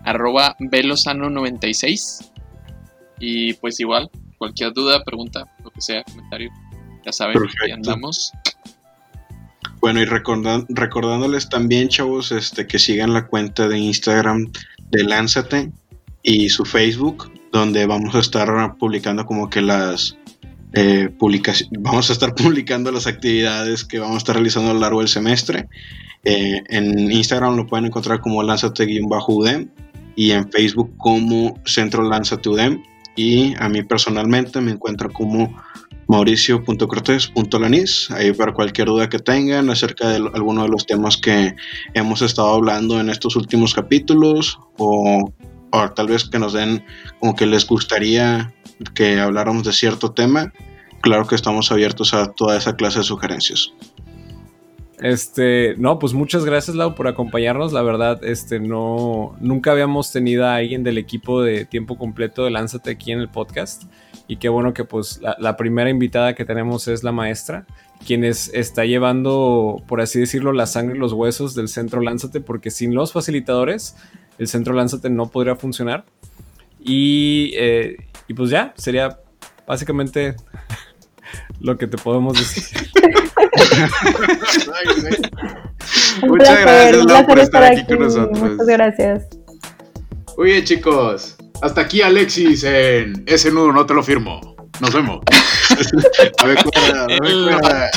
arroba velosano96. Y pues igual, cualquier duda, pregunta, lo que sea, comentario, Ya saben, ahí andamos. Bueno, y recordándoles también, chavos, este, que sigan la cuenta de Instagram de Lánzate y su Facebook, donde vamos a estar publicando como que las eh, publicaciones, vamos a estar [laughs] publicando las actividades que vamos a estar realizando a lo largo del semestre. Eh, en Instagram lo pueden encontrar como Lánzate-UDEM y en Facebook como Centro Lánzate UDEM. Y a mí personalmente me encuentro como mauricio.cortés.lanis, ahí para cualquier duda que tengan acerca de alguno de los temas que hemos estado hablando en estos últimos capítulos o, o tal vez que nos den como que les gustaría que habláramos de cierto tema, claro que estamos abiertos a toda esa clase de sugerencias. Este, no, pues muchas gracias, Lau, por acompañarnos. La verdad, este, no, nunca habíamos tenido a alguien del equipo de tiempo completo de Lánzate aquí en el podcast. Y qué bueno que, pues, la, primera invitada que tenemos es la maestra, quien está llevando, por así decirlo, la sangre y los huesos del centro Lánzate, porque sin los facilitadores, el centro Lánzate no podría funcionar. Y, eh, y pues ya, sería básicamente lo que te podemos decir. [laughs] Muchas gracias, por estar aquí, con nosotros. Muchas gracias. Muy bien, chicos. Hasta aquí, Alexis, en ese nudo no te lo firmo. Nos vemos. [laughs] dame cuerda, dame cuerda.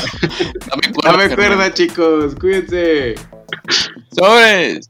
Dame cuerda, chicos. Cuídense. Sobres.